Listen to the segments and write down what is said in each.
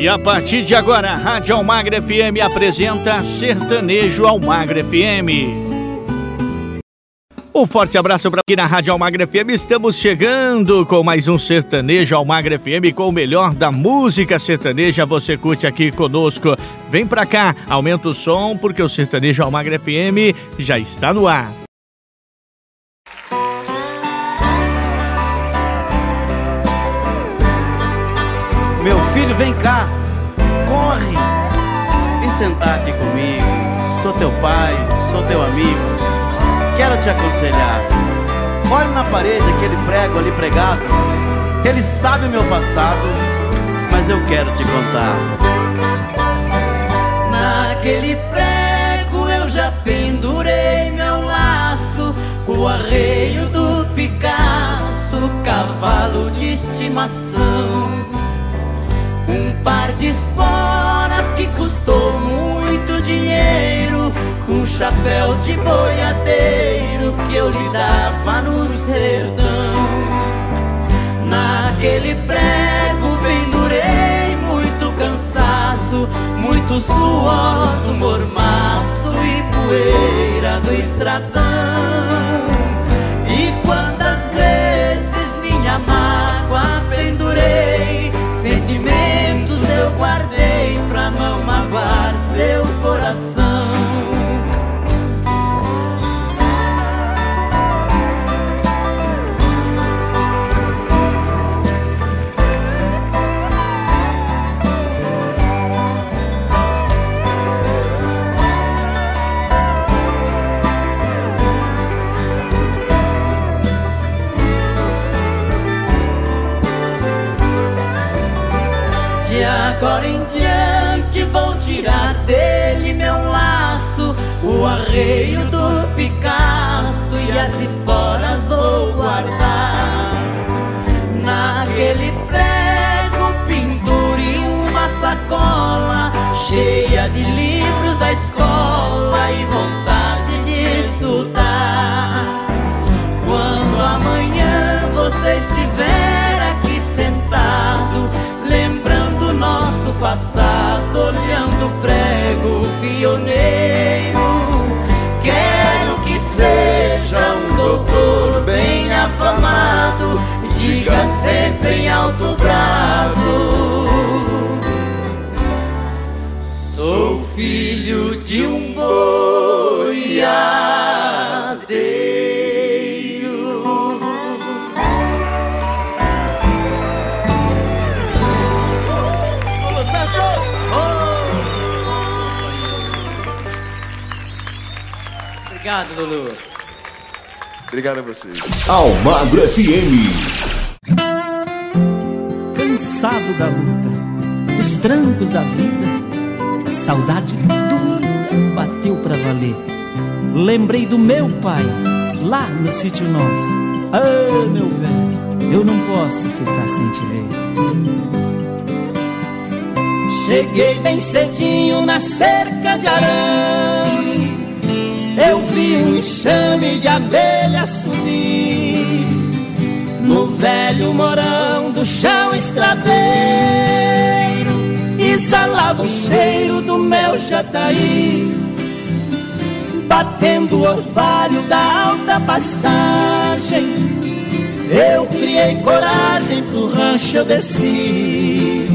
E a partir de agora, a Rádio Almagra FM apresenta Sertanejo Almagra FM. Um forte abraço para aqui na Rádio Almagra FM. Estamos chegando com mais um Sertanejo Almagra FM com o melhor da música sertaneja. Você curte aqui conosco. Vem pra cá, aumenta o som porque o Sertanejo Almagra FM já está no ar. Vem cá, corre, vem sentar aqui comigo. Sou teu pai, sou teu amigo. Quero te aconselhar. Olhe na parede aquele prego ali pregado. Ele sabe o meu passado, mas eu quero te contar. Naquele prego eu já pendurei meu laço, o arreio do Picasso, cavalo de estimação. Um par de esporas que custou muito dinheiro, um chapéu de boiadeiro que eu lhe dava no sertão. Naquele prego pendurei muito cansaço, muito suor do mormaço e poeira do estradão. E quantas vezes minha mágoa pendurei, sentimentos eu guardei pra não magoar meu coração. O arreio do Picasso e as esporas vou guardar. Naquele prego pendure uma sacola cheia de livros da escola e vontade de estudar. Quando amanhã você estiver aqui sentado, lembrando nosso passado, olhando o prego pioneiro, diga sempre em alto bravo. Sou filho de um boiadeiro. Obrigado, Lulu. Obrigado a vocês. Almagro FM. Cansado da luta, dos trancos da vida, saudade dura bateu pra valer. Lembrei do meu pai, lá no sítio nosso. Ah, meu velho, eu não posso ficar sem te ver. Cheguei bem cedinho na cerca de arame. Eu vi um enxame de abelha subir no velho morão do chão estradeiro. Exalava o cheiro do meu jataí, batendo o orvalho da alta pastagem. Eu criei coragem pro rancho eu desci.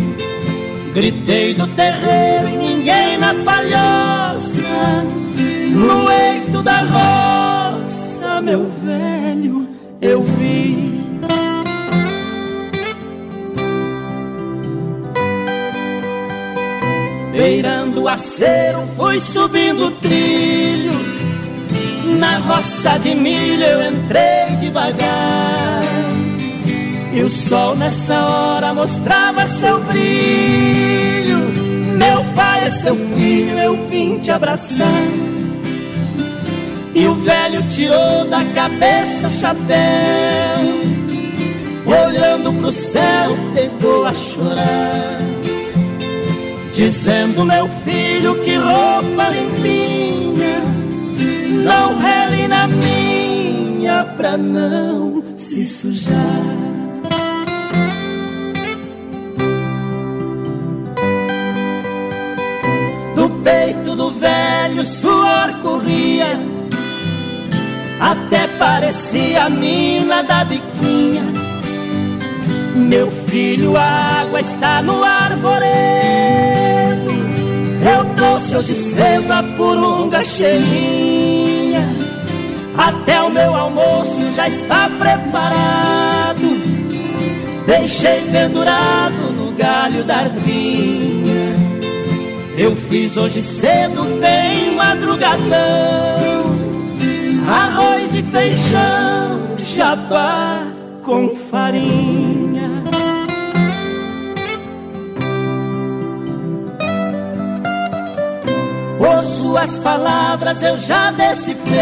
Gritei do terreiro e ninguém na palhoça No eito da roça, meu velho, eu vi Beirando o acero, fui subindo o trilho Na roça de milho eu entrei devagar e o sol nessa hora mostrava seu brilho. Meu pai é seu filho, eu vim te abraçar. E o velho tirou da cabeça o chapéu. Olhando pro céu, pegou a chorar dizendo meu filho que roupa limpinha, não rele na minha pra não se sujar. Do peito do velho suor corria, até parecia a mina da biquinha meu filho, a água está no arvoredo. Eu trouxe hoje cedo a purunga cheinha. Até o meu almoço já está preparado. Deixei pendurado no galho da arvinha. Eu fiz hoje cedo, bem madrugadão. Arroz e feijão, jabá com farinha. Por suas palavras eu já decifrei.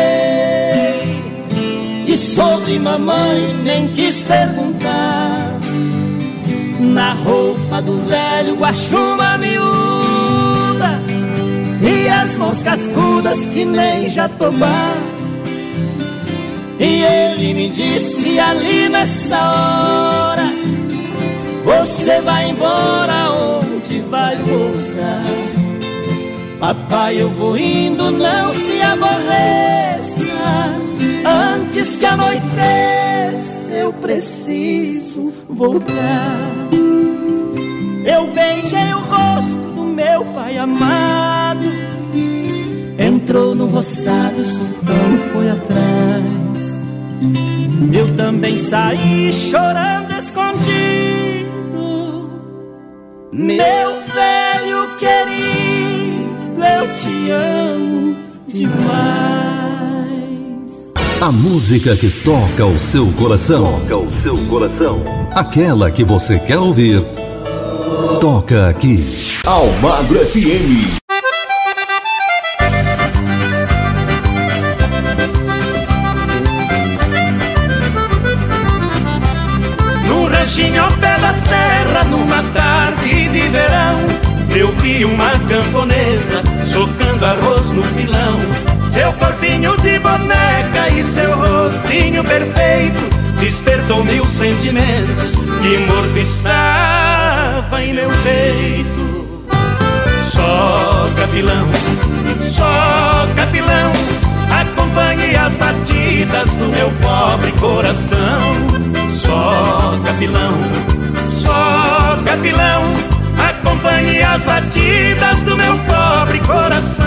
E sobre mamãe nem quis perguntar. Na roupa do velho guaxuma miúda E as mãos cascudas que nem jatobá E ele me disse ali nessa hora Você vai embora onde vai pousar Papai, eu vou indo, não se aborreça Antes que anoiteça, eu preciso voltar eu beijei o rosto do meu pai amado. Entrou no roçado, o sultão foi atrás. Eu também saí chorando escondido. Meu velho querido, eu te amo demais. A música que toca o seu coração. Toca o seu coração. Aquela que você quer ouvir toca aqui. Almagro FM. Eu vi uma camponesa socando arroz no pilão. Seu corpinho de boneca e seu rostinho perfeito despertou mil sentimentos que morto estava em meu peito. Só capilão, só capilão, acompanhe as batidas do meu pobre coração. Só capilão, só capilão, acompanhe as batidas do meu pobre coração.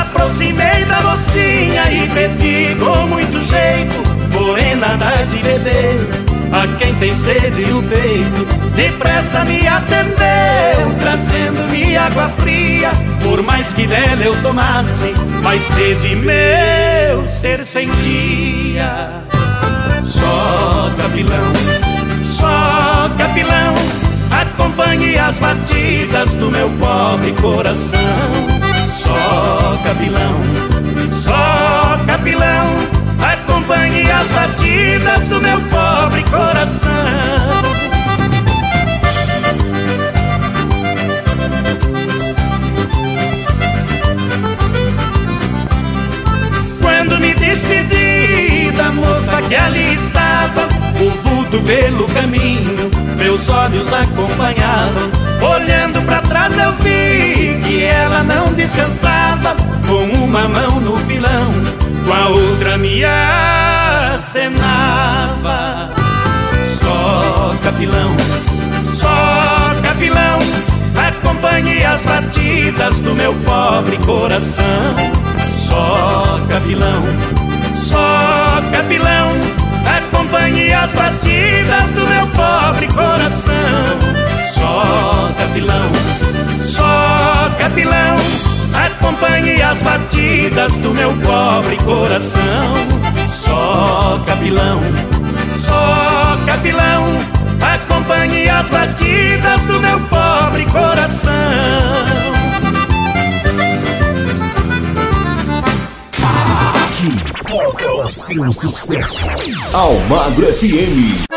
aproximei da mocinha e pedi com muito jeito Morena dá de beber a quem tem sede no peito Depressa me atendeu, trazendo-me água fria. Por mais que dela eu tomasse, mais sede meu ser sentia. Só capilão, só capilão Acompanhe as batidas do meu pobre coração. Só capilão, só capilão, acompanhe as batidas do meu pobre coração. Quando me despedi da moça que ali estava, o vulto pelo caminho, meus olhos acompanhavam. Olhando para trás eu vi que ela não descansava Com uma mão no pilão, com a outra me acenava. Só capilão, só capilão Acompanhe as batidas do meu pobre coração. Só capilão, só capilão Acompanhe as batidas do meu pobre coração. Só capilão, só capilão, acompanhe as batidas do meu pobre coração. Só capilão, só capilão, acompanhe as batidas do meu pobre coração. Aqui toca o seu sucesso. Almagro FM.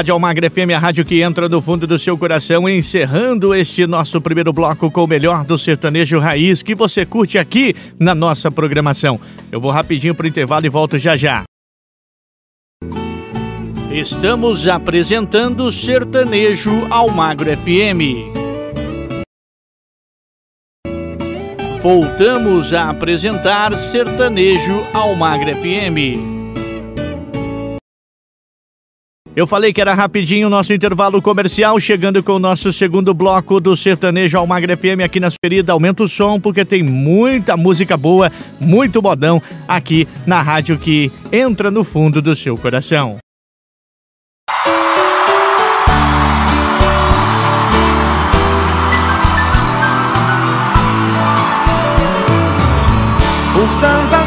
Rádio Almagre FM, a rádio que entra no fundo do seu coração, encerrando este nosso primeiro bloco com o melhor do sertanejo raiz que você curte aqui na nossa programação. Eu vou rapidinho pro intervalo e volto já já. Estamos apresentando Sertanejo Almagro FM. Voltamos a apresentar Sertanejo Almagre FM. Eu falei que era rapidinho o nosso intervalo comercial, chegando com o nosso segundo bloco do Sertanejo Almagre FM aqui na sua. Aumenta o som, porque tem muita música boa, muito modão aqui na rádio que entra no fundo do seu coração. Por tantas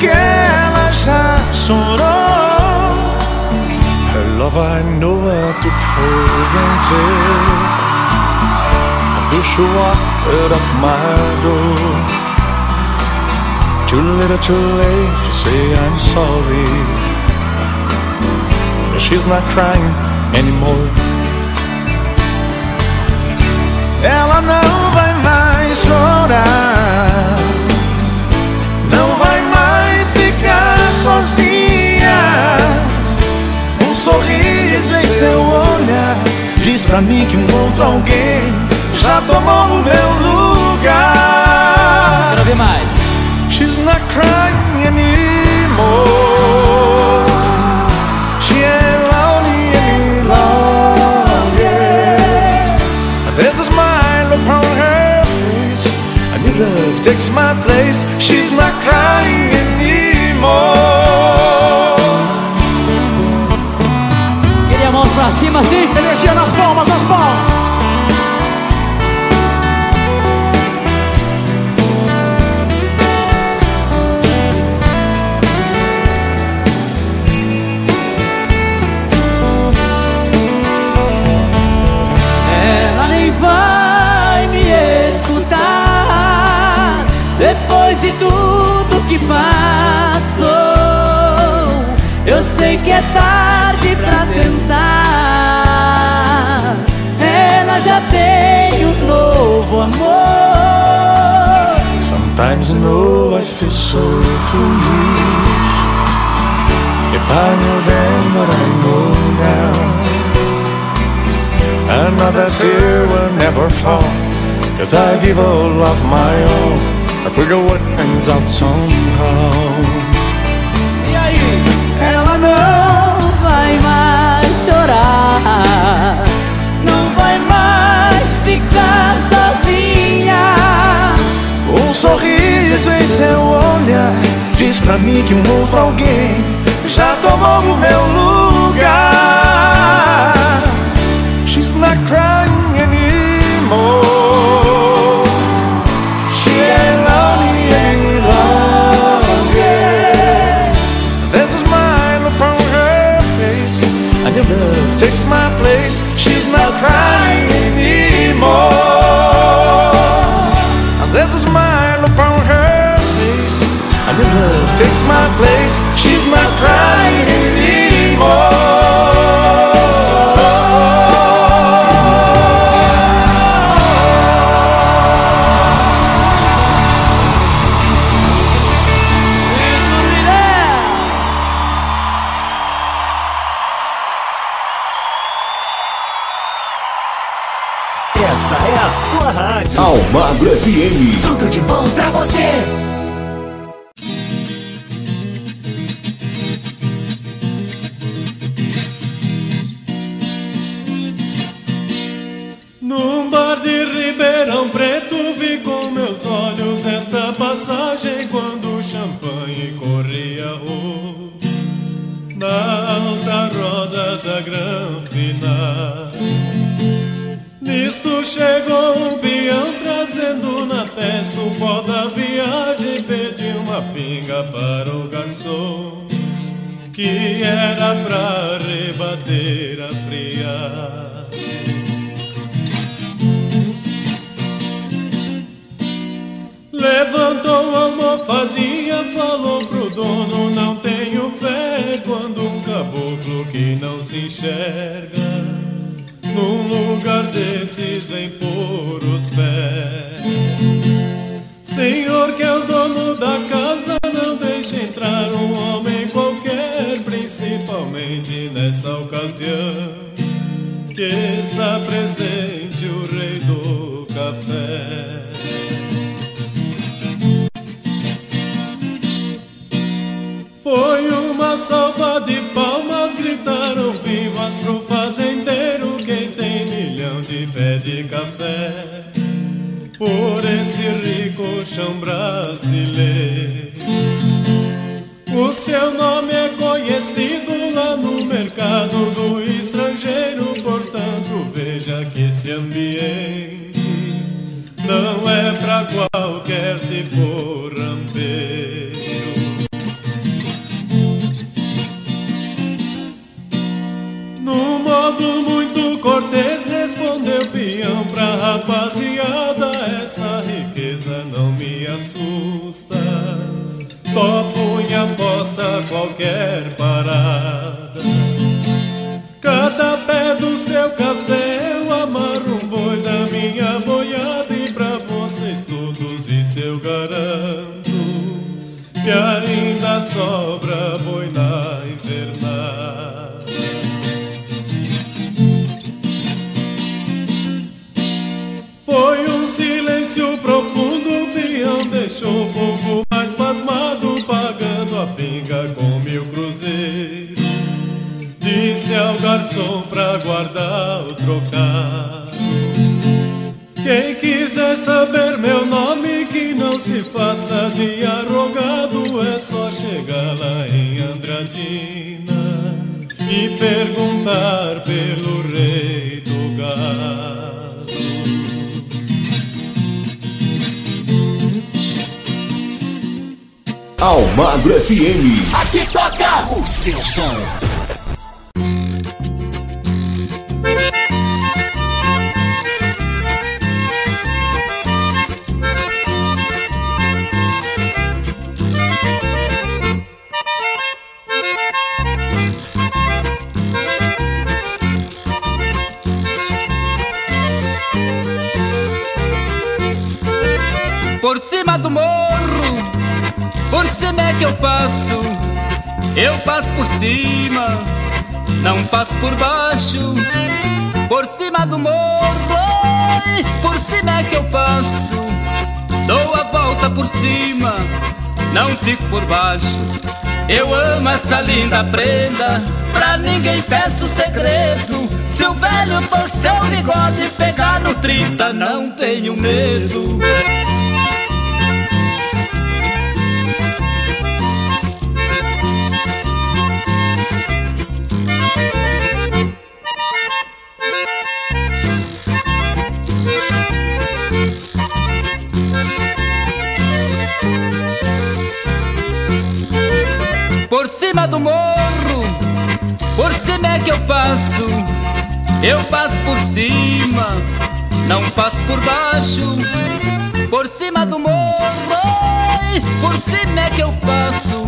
que ela já chorou. Her love I know I took for granted. Until my door. Too little, too late to say I'm sorry. She's not crying anymore. Ela não vai mais chorar. Sorriso em seu olhar diz pra mim que um outro alguém já tomou o meu lugar. Quero ver mais. She's not crying anymore. She ain't lonely any longer. There's a smile upon her face. A new love takes my place. She's not crying anymore. Cima assim. Energia nas palmas, nas palmas. If I knew then what I know now, another tear will never fall. Cause I give all of my all. I figure what ends out somehow. Sorriso em seu olhar diz pra mim que um outro alguém já tomou o meu lugar. Takes my place. She's not crying Essa é a sua rádio. Almagro FM. Senhor, que é o dono da casa, não deixe entrar um homem qualquer, principalmente nessa ocasião que está presente o rei do café. Foi uma salva de palmas, gritaram vivas pro fazendeiro. Quem tem milhão de pé de café, por esse rico chão brasileiro. O seu nome é conhecido lá no mercado do estrangeiro, portanto, veja que esse ambiente não é pra qualquer tipo rampeiro. Num modo muito cortês respondeu peão pra rapaziada assusta Topo em aposta qualquer parada. Cada pé do seu café eu amarro um boi da minha boiada E pra vocês todos isso eu garanto Que ainda sobra boi na invernada. Silêncio profundo, deixou o povo mais pasmado, pagando a pinga com mil cruzeiros. Disse ao garçom pra guardar o trocado. Quem quiser saber meu nome, que não se faça de arrogado, é só chegar lá em Andradina e perguntar pelo rei do gado. Almagro FM. Aqui toca o seu som. Por cima do morro, por cima é que eu passo. Eu passo por cima, não passo por baixo. Por cima do morro, por cima é que eu passo. Dou a volta por cima, não fico por baixo. Eu amo essa linda prenda, pra ninguém peço segredo. Se o velho torcer o bigode e pegar no 30, não tenho medo. Morro, Por cima é que eu passo, eu passo por cima, não passo por baixo. Por cima do morro, por cima é que eu passo,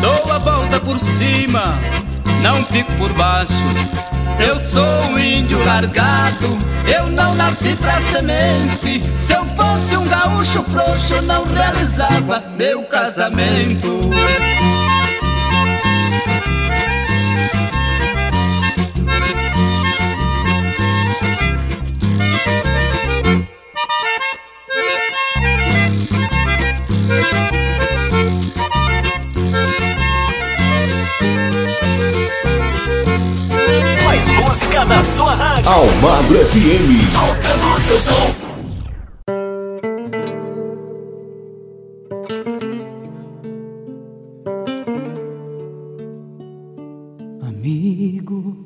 dou a volta por cima, não fico por baixo. Eu sou um índio largado, eu não nasci pra semente. Se eu fosse um gaúcho frouxo, não realizava meu casamento. Almagro FM. Tocando o seu som. Amigo,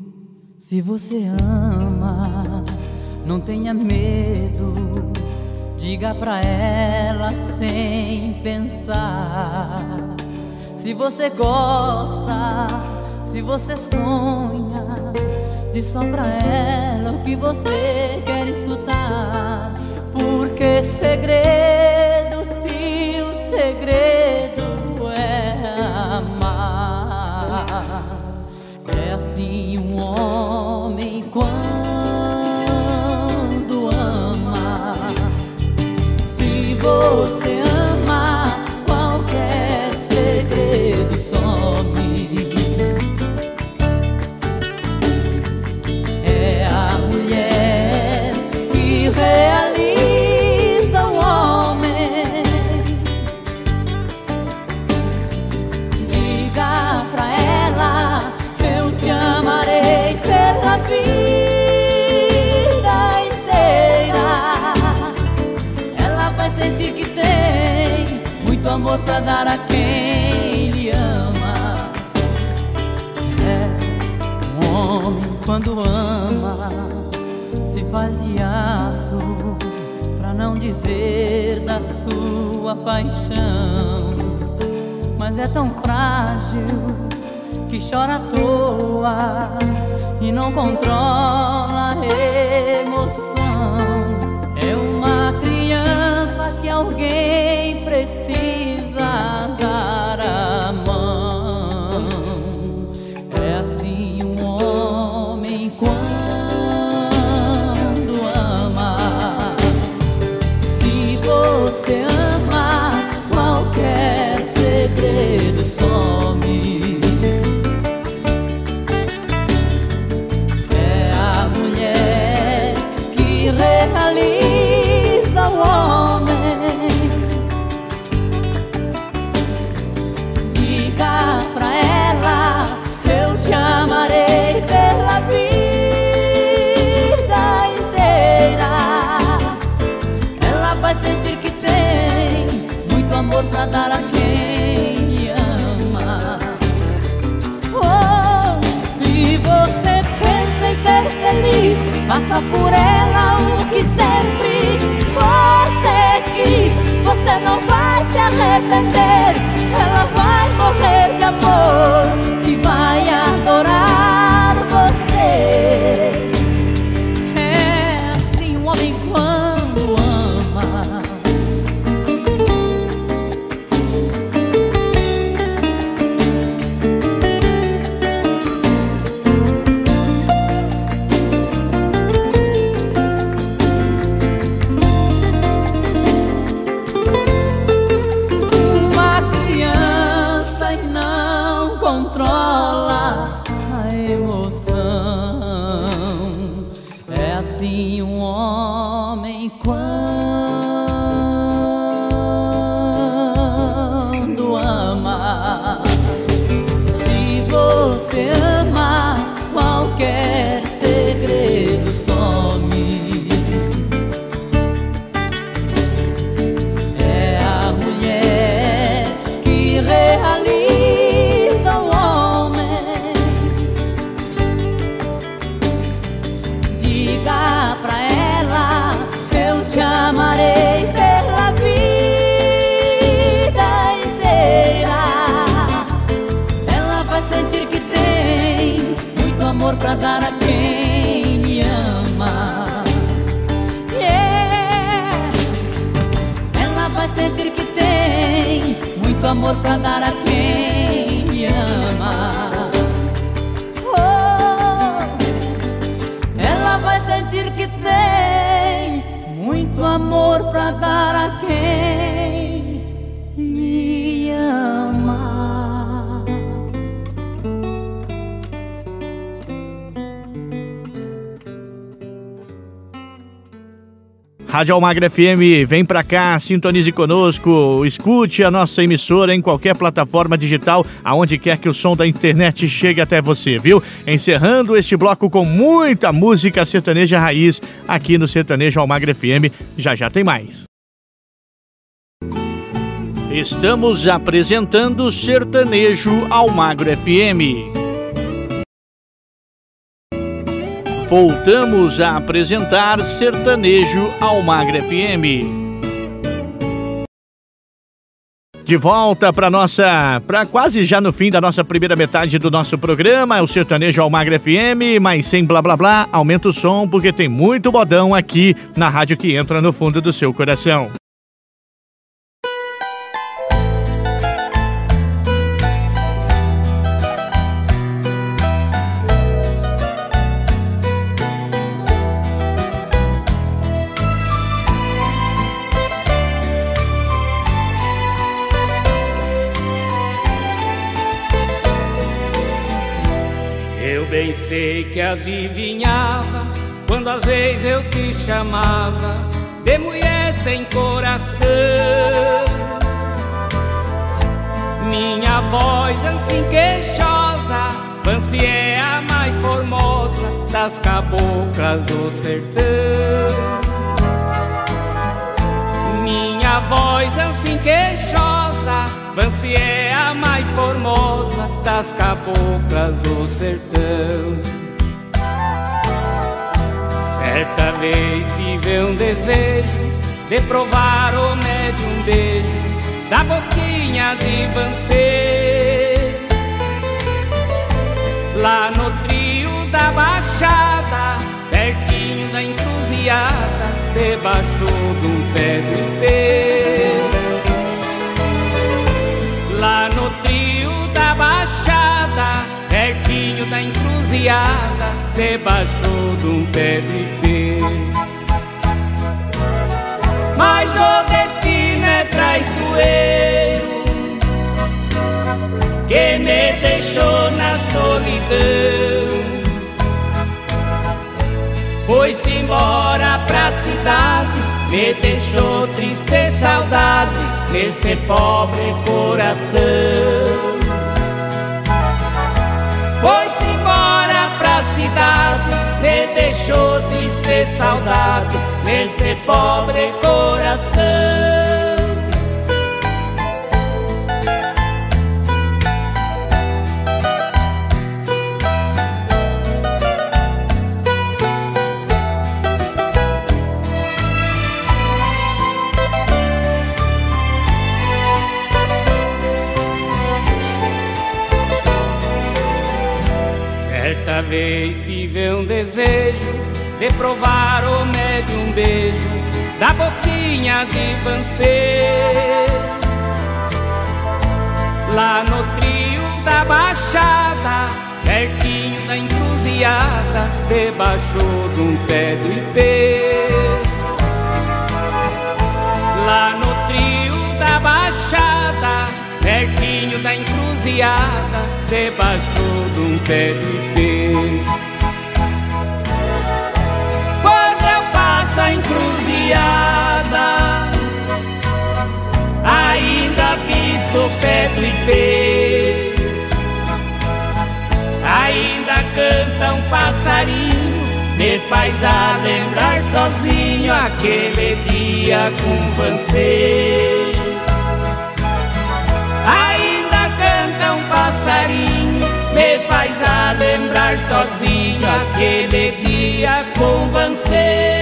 se você ama, não tenha medo. Diga pra ela sem pensar. Se você gosta, se você sonha Diz só pra ela que você quer escutar. Porque segredo, da sua paixão. Mas é tão frágil que chora à toa e não controla a emoção. É uma criança que alguém precisa Rádio Almagra FM, vem pra cá, sintonize conosco, escute a nossa emissora em qualquer plataforma digital, aonde quer que o som da internet chegue até você, viu? Encerrando este bloco com muita música sertaneja raiz aqui no Sertanejo Almagra FM. Já já tem mais. Estamos apresentando Sertanejo Almagro FM. Voltamos a apresentar Sertanejo Almagre FM. De volta para nossa, para quase já no fim da nossa primeira metade do nosso programa, o Sertanejo Almagre FM, mas sem blá blá blá, aumenta o som porque tem muito bodão aqui na rádio que entra no fundo do seu coração. Sei que adivinhava quando às vezes eu te chamava de mulher sem coração. Minha voz assim queixosa, Fancy é a mais formosa das caboclas do sertão. Minha voz assim queixosa, Fancy é a mais formosa das caboclas do sertão. Certa vez tive um desejo de provar o médium beijo da boquinha de Vancê. Lá no trio da Baixada, pertinho da encruzilhada, debaixo de um pé de ipê. Lá no trio da Baixada, pertinho da encruzilhada, debaixo de um pé de ipê. Mas o destino é traiçoeiro que me deixou na solidão. Foi-se embora pra cidade, me deixou triste saudade neste pobre coração. Deixou triste saudade neste pobre coração. Certa vez tive um desejo de provar o médium beijo da boquinha de Vancê. Lá no trio da Baixada, pertinho da encruzilhada, debaixo de um pé do ipê. Lá no trio da Baixada, pertinho da encruzilhada, debaixo de um pé de ipê. Eu passo a encruzilhada, ainda visto o pé do ipê. Ainda canta um passarinho, me faz a lembrar sozinho aquele dia com você. Ainda canta um passarinho, me faz a lembrar sozinho aquele dia com você.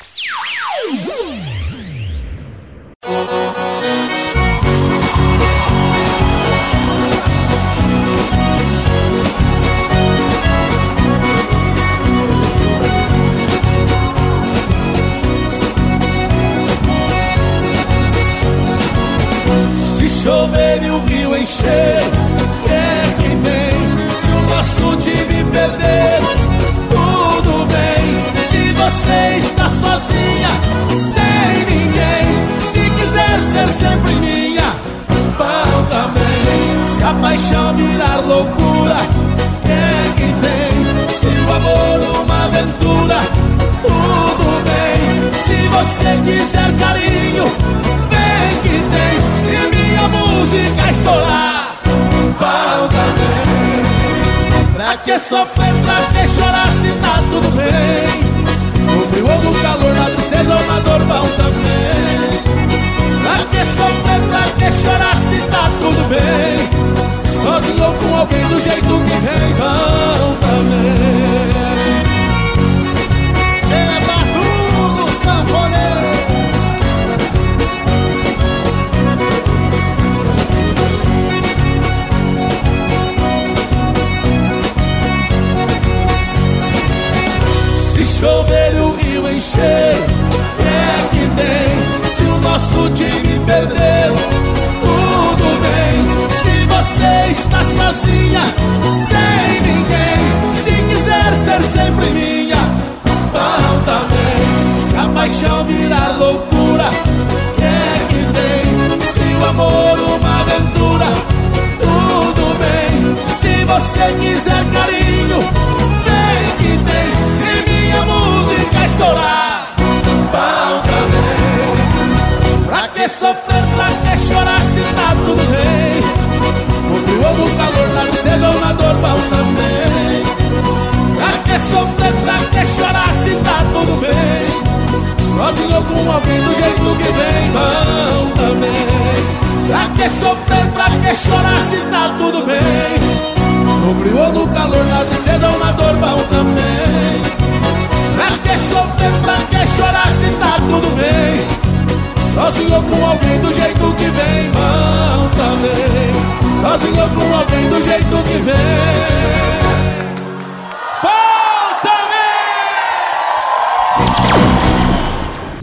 Sozinho ou com alguém do jeito que vem, bom também. Pra que sofrer, pra que chorar se tá tudo bem? No frio ou no calor, na tristeza ou na dor, bom também. Pra que sofrer, pra que chorar se tá tudo bem? Sozinho ou com alguém do jeito que vem, bom também. Sozinho ou com alguém do jeito que vem.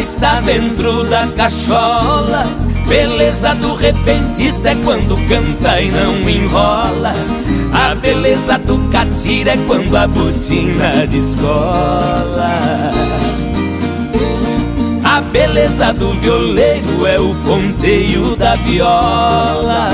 Está dentro da cachola. Beleza do repentista é quando canta e não enrola. A beleza do catira é quando a botina descola. A beleza do violeiro é o ponteio da viola.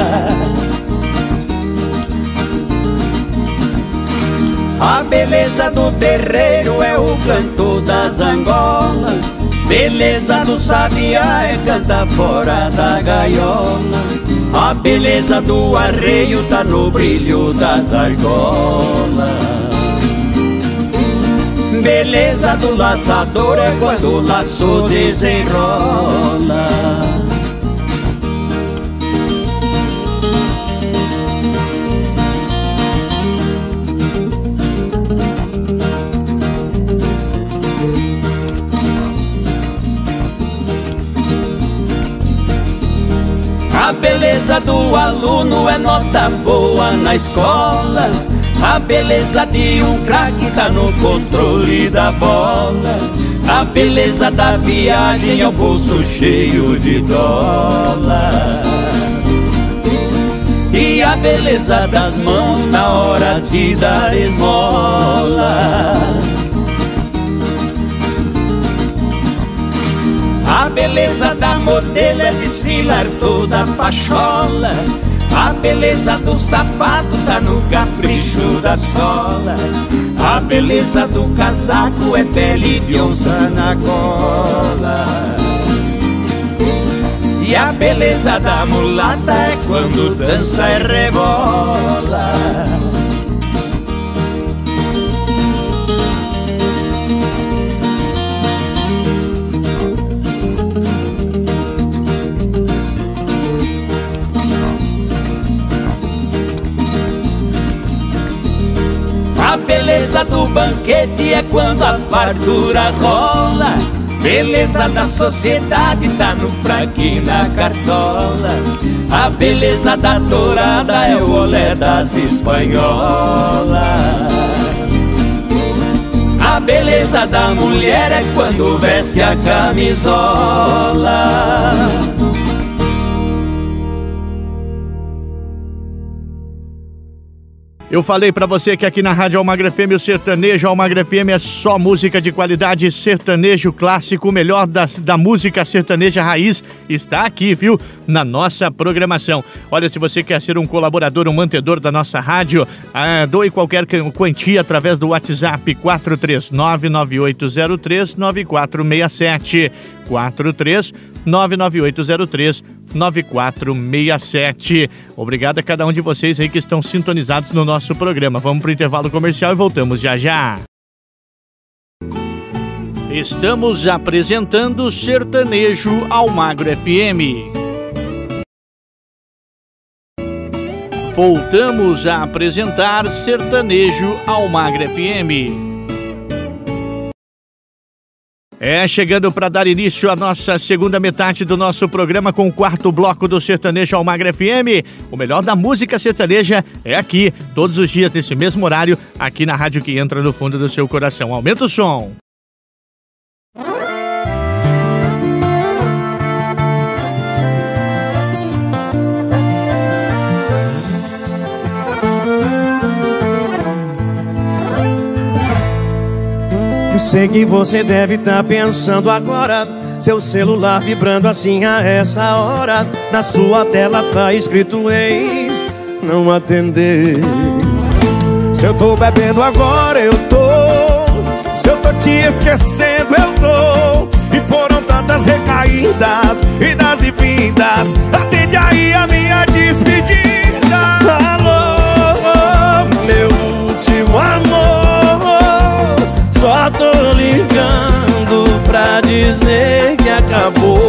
A beleza do terreiro é o canto das angolas. Beleza do sabiá é cantar fora da gaiola. A beleza do arreio tá no brilho das argolas. Beleza do laçador é quando o laço desenrola. A beleza do aluno é nota boa na escola. A beleza de um craque tá no controle da bola. A beleza da viagem é o bolso cheio de dólar. E a beleza das mãos na hora de dar esmolas. Beleza da modelo é desfilar toda a pachola. A beleza do sapato tá no capricho da sola. A beleza do casaco é pele de onça na gola. E a beleza da mulata é quando dança e rebola. Banquete é quando a fartura rola. Beleza da sociedade tá no fraco e na cartola. A beleza da tourada é o olé das espanholas. A beleza da mulher é quando veste a camisola. Eu falei para você que aqui na Rádio Almagra FM o sertanejo Almagra FM é só música de qualidade, sertanejo clássico, o melhor da, da música sertaneja raiz está aqui, viu? Na nossa programação. Olha, se você quer ser um colaborador, um mantedor da nossa rádio, ah, doe qualquer quantia através do WhatsApp 43998039467. 43 99803 9467. Obrigado a cada um de vocês aí que estão sintonizados no nosso programa. Vamos para o intervalo comercial e voltamos já já. Estamos apresentando Sertanejo ao Magro FM. Voltamos a apresentar Sertanejo ao Magro FM. É, chegando para dar início à nossa segunda metade do nosso programa com o quarto bloco do Sertanejo Almagra FM. O melhor da música sertaneja é aqui, todos os dias nesse mesmo horário, aqui na rádio que entra no fundo do seu coração. Aumenta o som. Eu sei que você deve estar tá pensando agora. Seu celular vibrando assim a essa hora. Na sua tela tá escrito ex Não atender. Se eu tô bebendo agora eu tô. Se eu tô te esquecendo eu tô. E foram tantas recaídas Idas e vindas. Atende aí a minha despedida dizer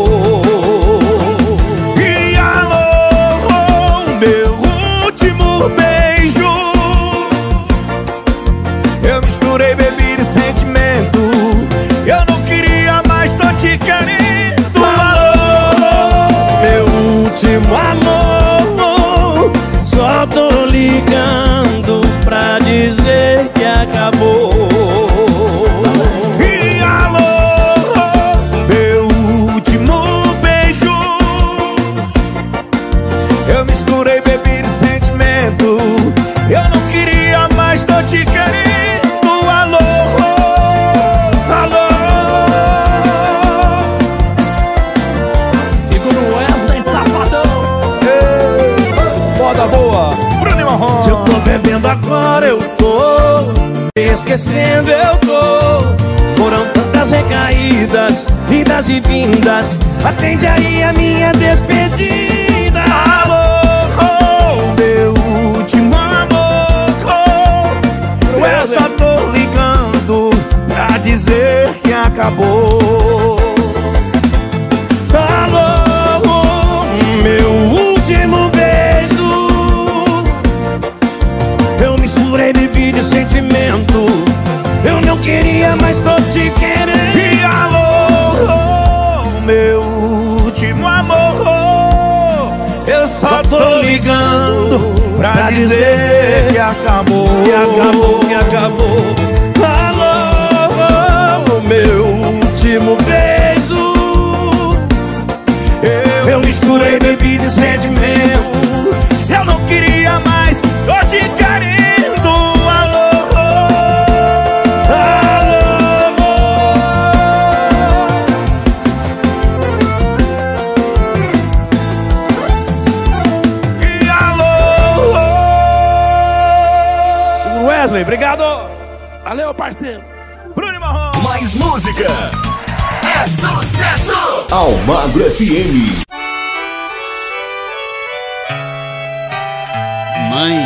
Atende aí a minha despedida. Alô, oh, meu último amor. Oh, Eu só tô ligando Pra dizer que acabou dizer que acabou. Que acabou, que acabou. Alô, meu último beijo. Eu, eu misturei bebida e sentimento. Eu não queria mais, Almagro FM. Mãe,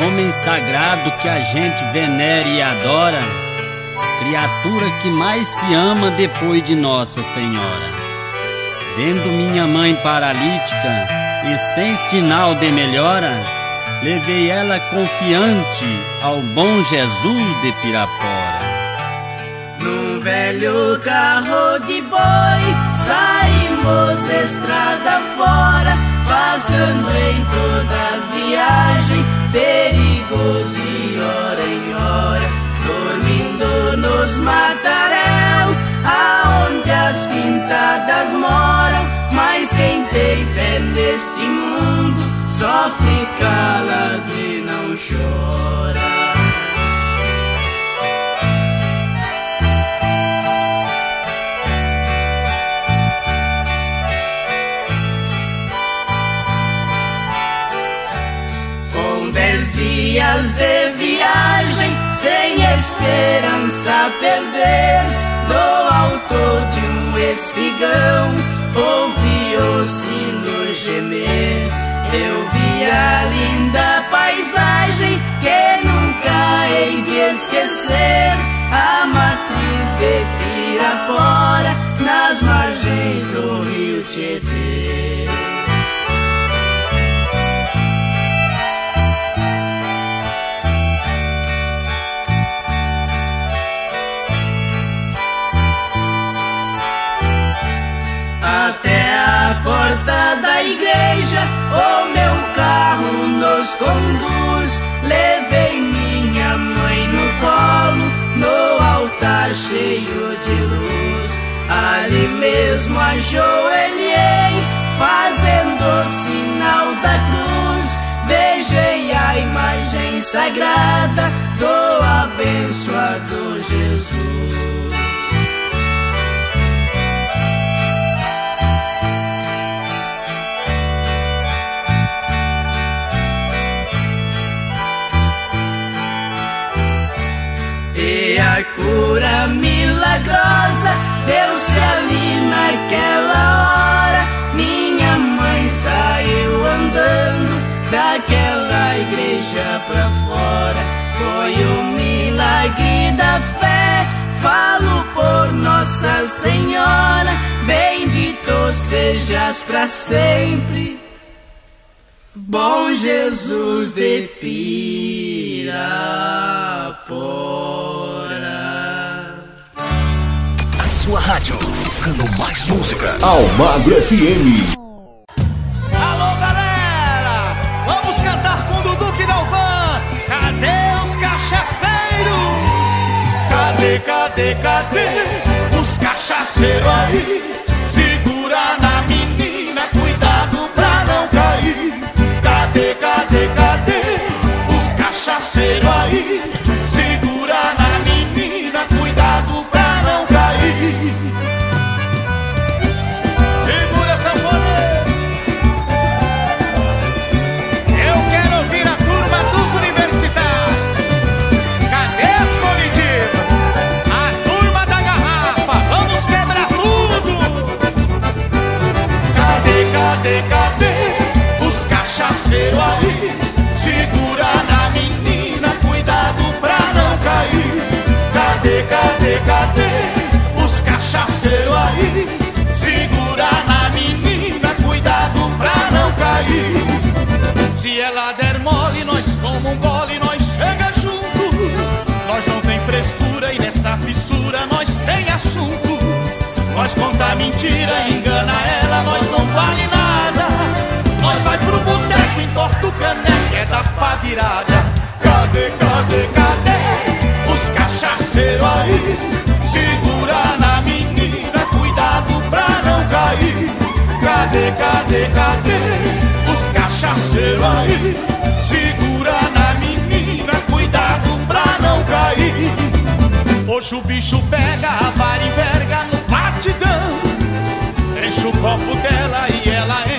nome sagrado que a gente venera e adora, criatura que mais se ama depois de Nossa Senhora. Vendo minha mãe paralítica e sem sinal de melhora, levei ela confiante ao bom Jesus de Pirapora. Velho carro de boi, saímos estrada fora, passando em toda viagem, perigo de hora em hora, dormindo nos mataréu, sem esperança perder, do alto de um espigão, ouvi o sino gemer. Eu vi a linda paisagem que nunca hei de esquecer, a matriz de Pirapora, nas margens do rio Tietê. Igreja, o meu carro nos conduz. Levei minha mãe no colo, no altar cheio de luz. Ali mesmo ajoelhei, fazendo o sinal da cruz. Beijei a imagem sagrada do abençoado Jesus. Cura milagrosa deu-se ali naquela hora. Minha mãe saiu andando daquela igreja pra fora. Foi o milagre da fé. Falo por Nossa Senhora, bendito sejas pra sempre. Bom Jesus de Pirapora. Sua rádio, tocando mais música. Almagro FM. Alô, galera! Vamos cantar com Dudu que Dalvan. Cadê os cachaceiros? Cadê, cadê, cadê os cachaceiros aí? Segura na menina, cuidado pra não cair. Cadê, cadê, cadê os cachaceiros aí? Cachaceiros aí? Segura na menina, cuidado pra não cair. Cadê, cadê, cadê os cachaceiros aí? Segura na menina, cuidado pra não cair. Se ela der mole, nós toma um gole, nós chega junto. Nós não tem frescura e nessa fissura nós tem assunto. Nós conta mentira, engana ela, nós não vale nada. Nós vai pro boteco, entorta o caneco, é da pá virada. Cadê, cadê, cadê os cachaceiros aí? Segura na menina, cuidado pra não cair. Cadê, cadê, cadê os cachaceiros aí? Segura na menina, cuidado pra não cair. Hoje o bicho pega, a vara enverga no batidão. Enche o copo dela e ela enche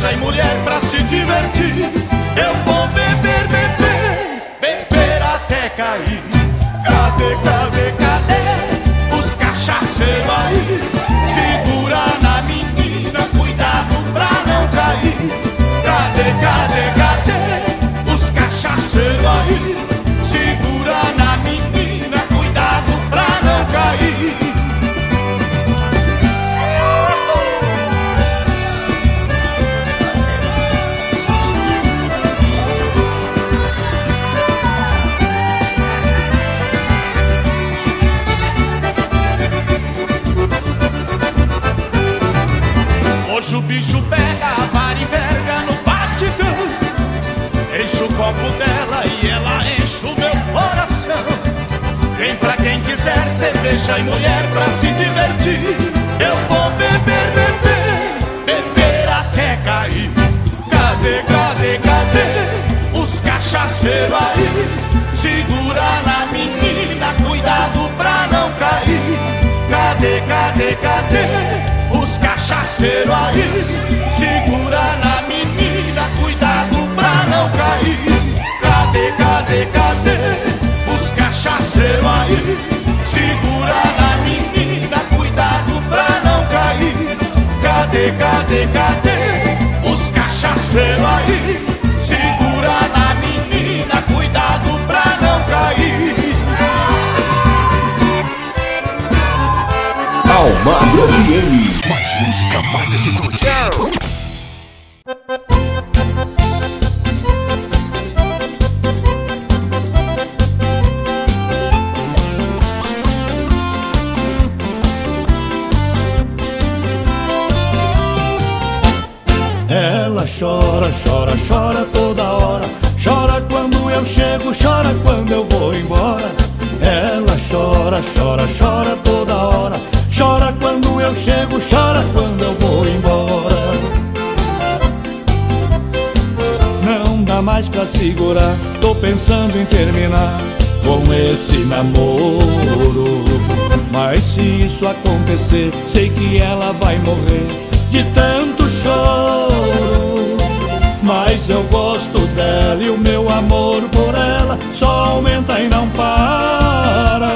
cerveja e mulher pra se divertir. Eu vou beber, beber, beber até cair. Cadê, cadê, cadê os cachaceiros aí? Segura na menina, cuidado pra não cair. Cadê, cadê, cadê os cachaceiros aí? Segura bicho pega, vara e verga no batidão. Enche o copo dela e ela enche o meu coração. Vem pra quem quiser cerveja e mulher pra se divertir. Eu vou beber, beber, beber até cair. Cadê, cadê, cadê os cachaceiros aí? Segura na menina, cuidado pra não cair. Cadê, cadê, cadê os cachaceiros? Aí? Segura na menina, cuidado pra não cair. Cadê, cadê, cadê os cachaceiros aí? Segura na menina, cuidado pra não cair. Cadê, cadê, cadê os cachaceiros aí? Almagro FM. Mais música, mais atitude. Ela chora, chora, chora toda hora. Chora quando eu chego, chora quando eu vou embora. Ela chora, chora, chora toda hora. Chora quando eu chego, chora quando eu vou embora. Não dá mais pra segurar, tô pensando em terminar com esse namoro. Mas se isso acontecer, sei que ela vai morrer de tanto choro. Mas eu gosto dela e o meu amor por ela só aumenta e não para.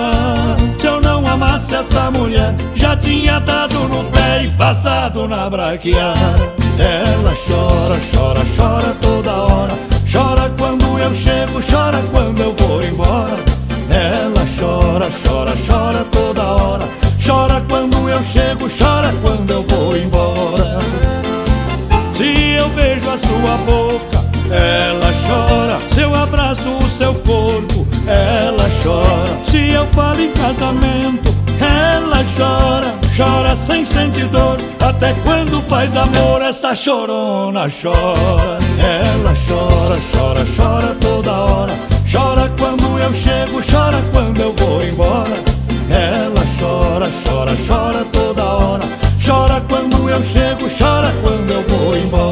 Essa mulher, já tinha dado no pé e passado na braquiara. Ela chora, chora, chora toda hora. Chora quando eu chego, chora quando eu vou embora. Ela chora, chora, chora toda hora. Chora quando eu chego, chora quando eu vou embora. Se eu beijo a sua boca, ela chora. Se eu abraço o seu corpo, ela chora. Se eu falo em casamento, ela chora. Chora sem sentir dor, até quando faz amor, essa chorona chora. Ela chora, chora, chora toda hora. Chora quando eu chego, chora quando eu vou embora. Ela chora, chora, chora toda hora. Chora quando eu chego, chora quando eu vou embora.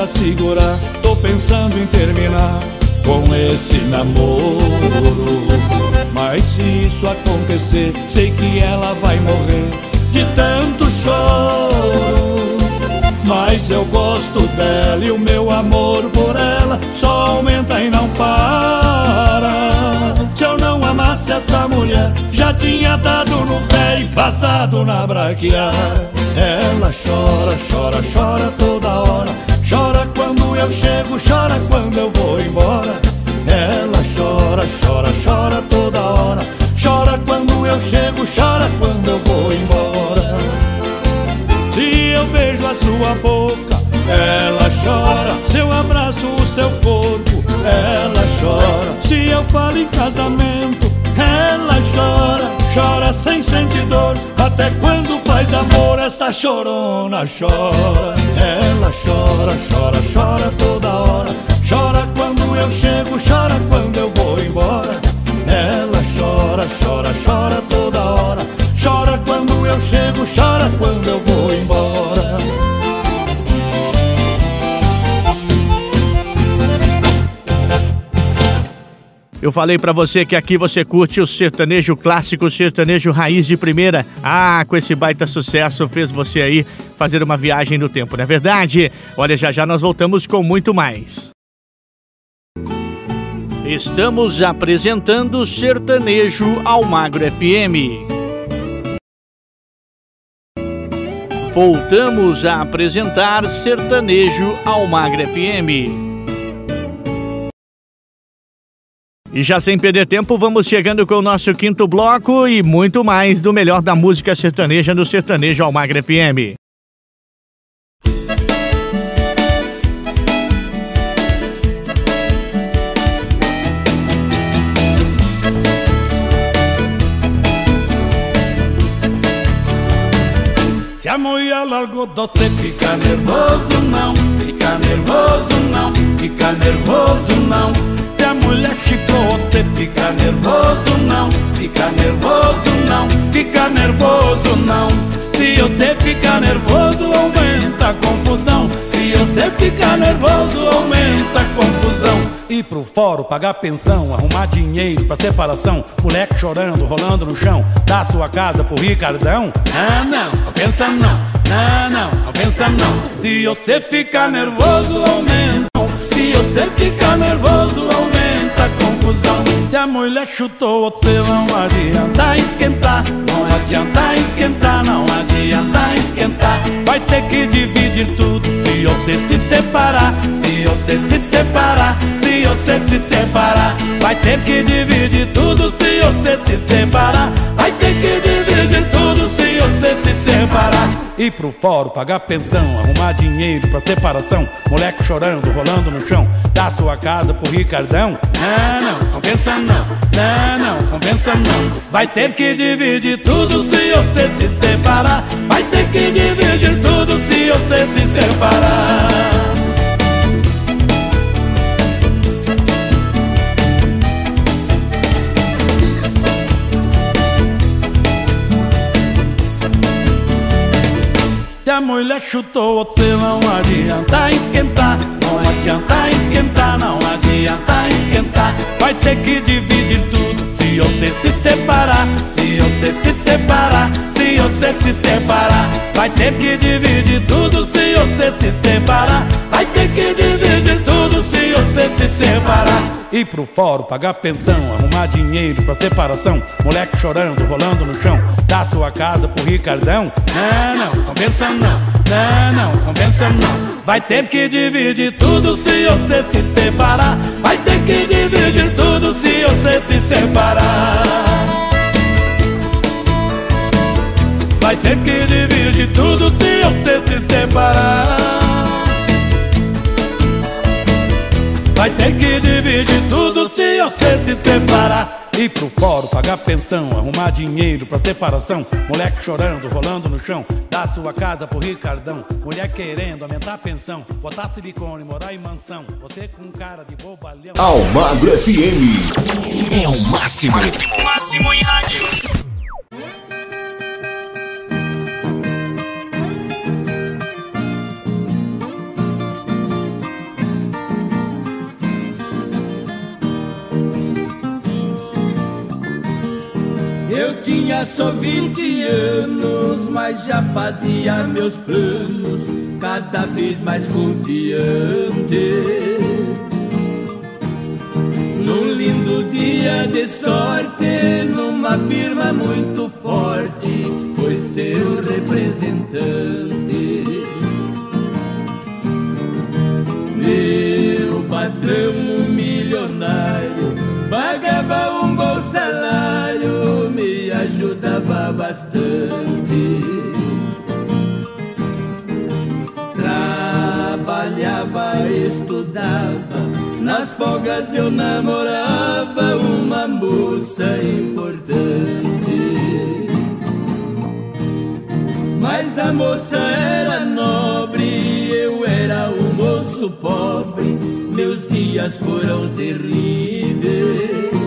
Pra segurar, tô pensando em terminar com esse namoro. Mas se isso acontecer, sei que ela vai morrer de tanto choro. Mas eu gosto dela e o meu amor por ela só aumenta e não para. Se eu não amasse essa mulher, já tinha dado no pé e passado na braquiara. Ela chora, chora, chora toda hora. Eu chego, chora quando eu vou embora. Ela chora, chora, chora toda hora. Chora quando eu chego, chora quando eu vou embora. Se eu beijo a sua boca, ela chora. Se eu abraço o seu corpo, ela chora. Se eu falo em casamento, ela chora. Chora sem sentir dor, até quando faz amor, essa chorona chora. Ela chora, chora, chora toda hora. Chora quando eu chego, chora quando eu vou embora. Ela chora, chora, chora toda hora. Chora quando eu chego, chora quando eu vou embora. Eu falei pra você que aqui você curte o sertanejo clássico, o sertanejo raiz de primeira. Ah, com esse baita sucesso fez você aí fazer uma viagem no tempo, não é verdade? Olha, já já nós voltamos com muito mais. Estamos apresentando Sertanejo Almagro FM. Voltamos a apresentar Sertanejo Almagro FM. E já sem perder tempo, vamos chegando com o nosso quinto bloco e muito mais do melhor da música sertaneja no Sertanejo Almagre FM. Largo doce Fica nervoso não, fica nervoso não Fica nervoso não. Se a mulher chicote Fica nervoso não, fica nervoso não Fica nervoso não. Se você fica nervoso aumenta a confusão. Se você fica nervoso aumenta a confusão Ir pro fórum, pagar pensão, arrumar dinheiro pra separação, moleque chorando, rolando no chão, dar sua casa pro Ricardão? Ah, não, não pensa não, não, não, não pensa não. Se você ficar nervoso, aumenta. Se você ficar nervoso, aumenta a confusão. Se a mulher chutou você, não adianta esquentar, não adianta esquentar, não adianta esquentar. Vai ter que dividir tudo se você se separar, se você se separar, se você se separar. Vai ter que dividir tudo se você se separar. Vai ter que dividir tudo você se separar. Ir pro fórum, pagar pensão, arrumar dinheiro pra separação. Moleque chorando, rolando no chão, dar sua casa pro Ricardão. Não, não, compensa não, não, não, compensa não. Vai ter que dividir tudo se você se separar. Vai ter que dividir tudo se você se separar. Se a mulher chutou você, não adianta esquentar. Não adianta esquentar, não adianta esquentar. Vai ter que dividir tudo se você se separar. Se você se separar, se você se separar. Vai ter que dividir tudo se você se separar. Vai ter que dividir tudo você se separar. Ir pro fórum, pagar pensão, arrumar dinheiro pra separação. Moleque chorando, rolando no chão, dar sua casa pro Ricardão. Não, não, compensa não, não, não, compensa não. Vai ter que dividir tudo se você se separar. Vai ter que dividir tudo se você se separar. Se separar. Ir pro fórum, pagar pensão, arrumar dinheiro pra separação. Moleque chorando, rolando no chão, dar sua casa pro Ricardão. Mulher querendo aumentar a pensão, botar silicone, morar em mansão. Você com cara de bobalhão. Almagro FM. É o máximo. O máximo em rádio. Eu tinha só 20 anos, mas já fazia meus planos, cada vez mais confiante. Num lindo dia de sorte, numa firma muito forte, foi seu representante. Meu patrão, milionário, pagava um bom salário, bastante. Trabalhava, estudava, nas folgas eu namorava uma moça importante. Mas a moça era nobre, eu era um moço pobre, meus dias foram terríveis.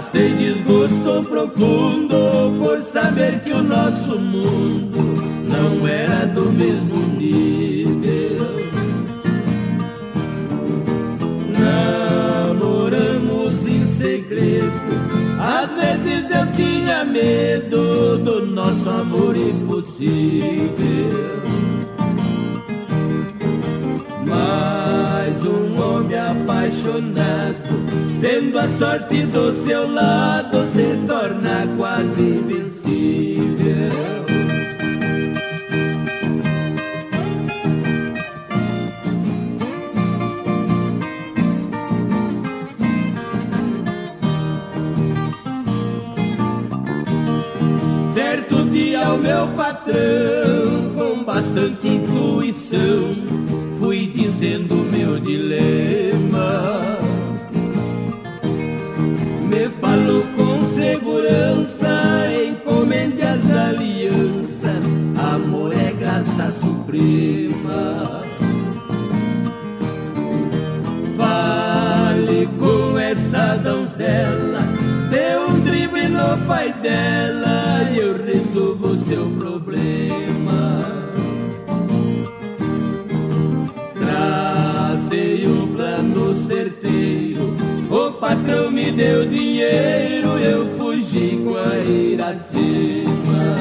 Passei desgosto profundo por saber que o nosso mundo não era do mesmo nível. Namoramos em segredo, às vezes eu tinha medo do nosso amor impossível. Mas apaixonado, tendo a sorte do seu lado, se torna quase invencível. Certo dia o meu patrão, com bastante intuição, fui dizendo meu dilema. Você falou com segurança, encomende as alianças, amor é graça suprema. Fale com essa donzela, dê um drible no pai dela. Patrão me deu dinheiro, eu fugi com a Iracema.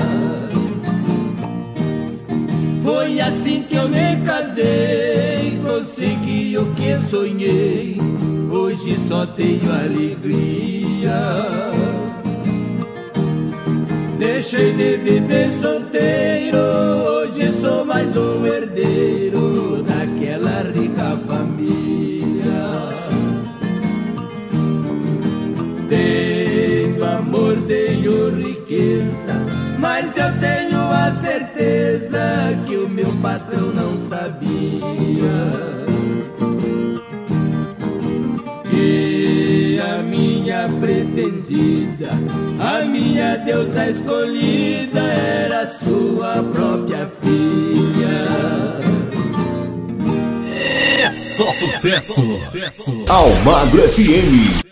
Foi assim que eu me casei, consegui o que sonhei. Hoje só tenho alegria. Deixei de viver solteiro, hoje sou mais um eu tenho a certeza que o meu patrão não sabia. E a minha pretendida, a minha deusa escolhida era sua própria filha. É só sucesso. Almagro FM.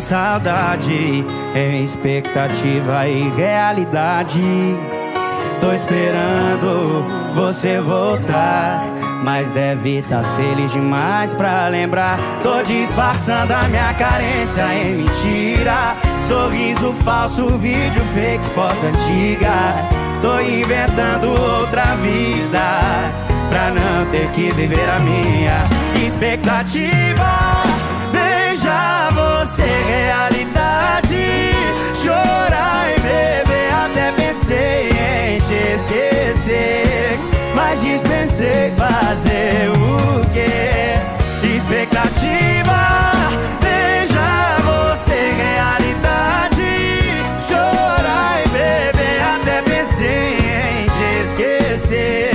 Saudade em expectativa e realidade. Tô esperando você voltar, mas deve tá feliz demais pra lembrar. Tô disfarçando a minha carência em mentira. Sorriso falso, vídeo fake, foto antiga. Tô inventando outra vida pra não ter que viver a minha expectativa. Beijar você, realidade. Chorar e beber, até pensei em te esquecer. Mas dispensei fazer o quê? Expectativa. Beijar você, realidade. Chorar e beber, até pensei em te esquecer.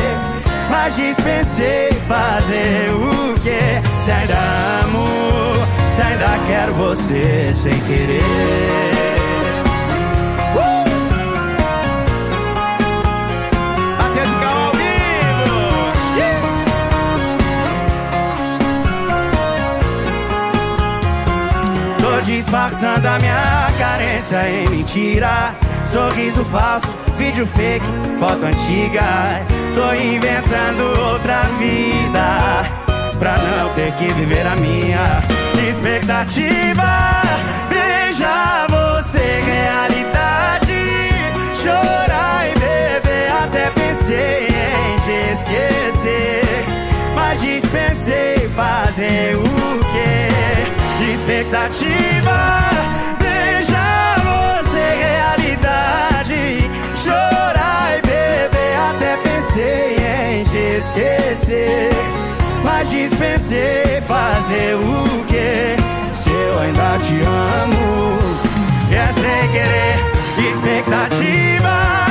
Mas dispensei fazer o que? Se ainda amo, quero você sem querer. Uh! Disfarçando a minha carência em mentira. Sorriso falso, vídeo fake, foto antiga. Tô inventando outra vida pra não ter que viver a minha expectativa. Beijar você, realidade. Chorar e beber, até pensei em te esquecer. Mas dispensei fazer o quê? Expectativa. Mas dispensei fazer o que? Se eu ainda te amo, é sem querer. Expectativa,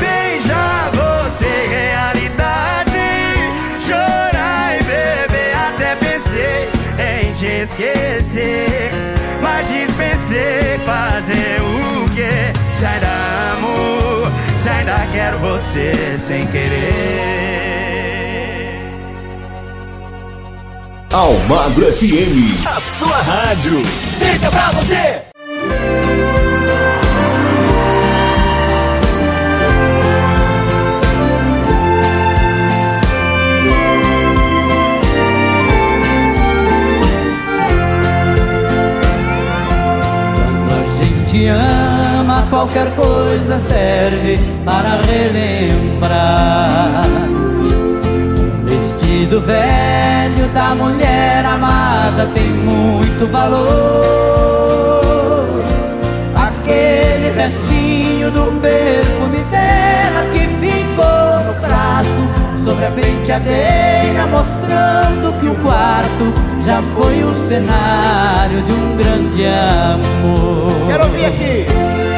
beijar você, realidade. Chorar e beber, até pensei em te esquecer. Mas dispensei fazer o que? Se ainda amo, se ainda quero você sem querer. Almagro FM. A sua rádio. Fica pra você! Quando a gente ama, qualquer coisa serve para relembrar. Um vestido velho da mulher amada tem muito valor. Aquele restinho do perfume dela que ficou no frasco sobre a penteadeira, mostrando que o quarto já foi o cenário de um grande amor. Quero ouvir aqui.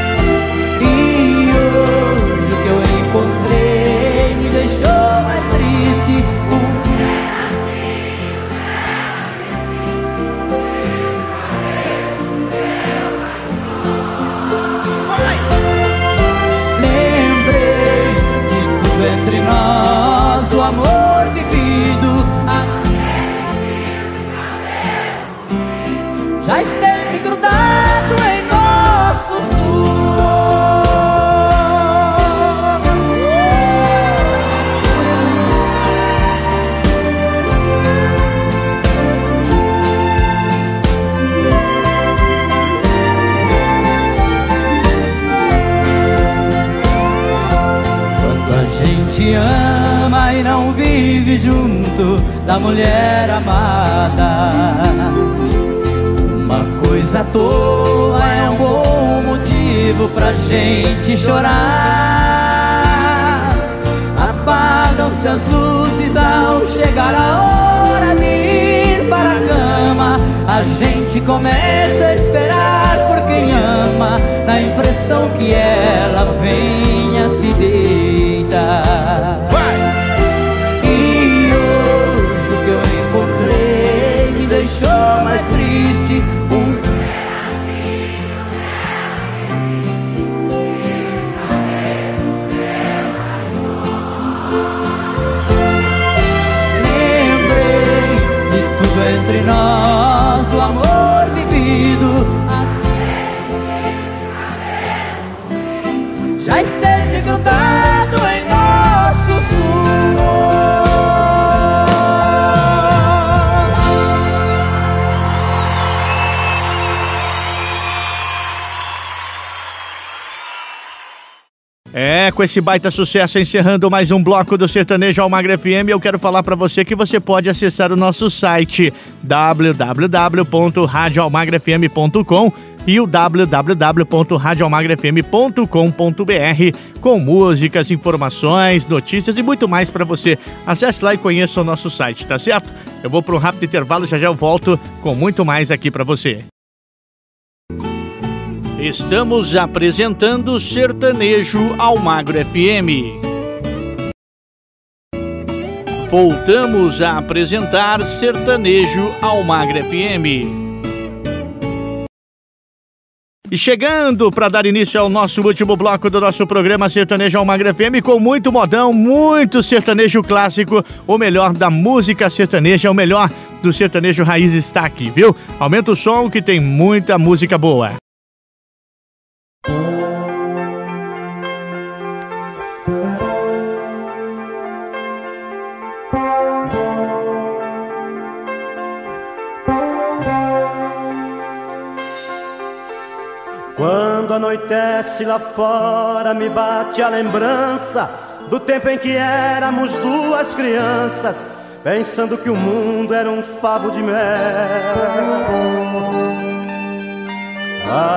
Da mulher amada. Uma coisa à toa é um bom motivo pra gente chorar. Apagam-se as luzes ao chegar a hora de ir para a cama. A gente começa a esperar por quem ama, na impressão que ela venha se deitar. Com esse baita sucesso, encerrando mais um bloco do Sertanejo Almagre FM, eu quero falar para você que você pode acessar o nosso site www.radioalmagrefm.com e o www.radioalmagrefm.com.br com músicas, informações, notícias e muito mais para você. Acesse lá e conheça o nosso site, tá certo? Eu vou para um rápido intervalo, já já eu volto com muito mais aqui para você. Estamos apresentando Sertanejo Almagro FM. Voltamos a apresentar Sertanejo Almagro FM. E chegando para dar início ao nosso último bloco do nosso programa Sertanejo Almagro FM com muito modão, muito sertanejo clássico, o melhor da música sertaneja, o melhor do sertanejo raiz está aqui, viu? Aumenta o som que tem muita música boa. Anoitece lá fora, me bate a lembrança do tempo em que éramos duas crianças, pensando que o mundo era um favo de mel.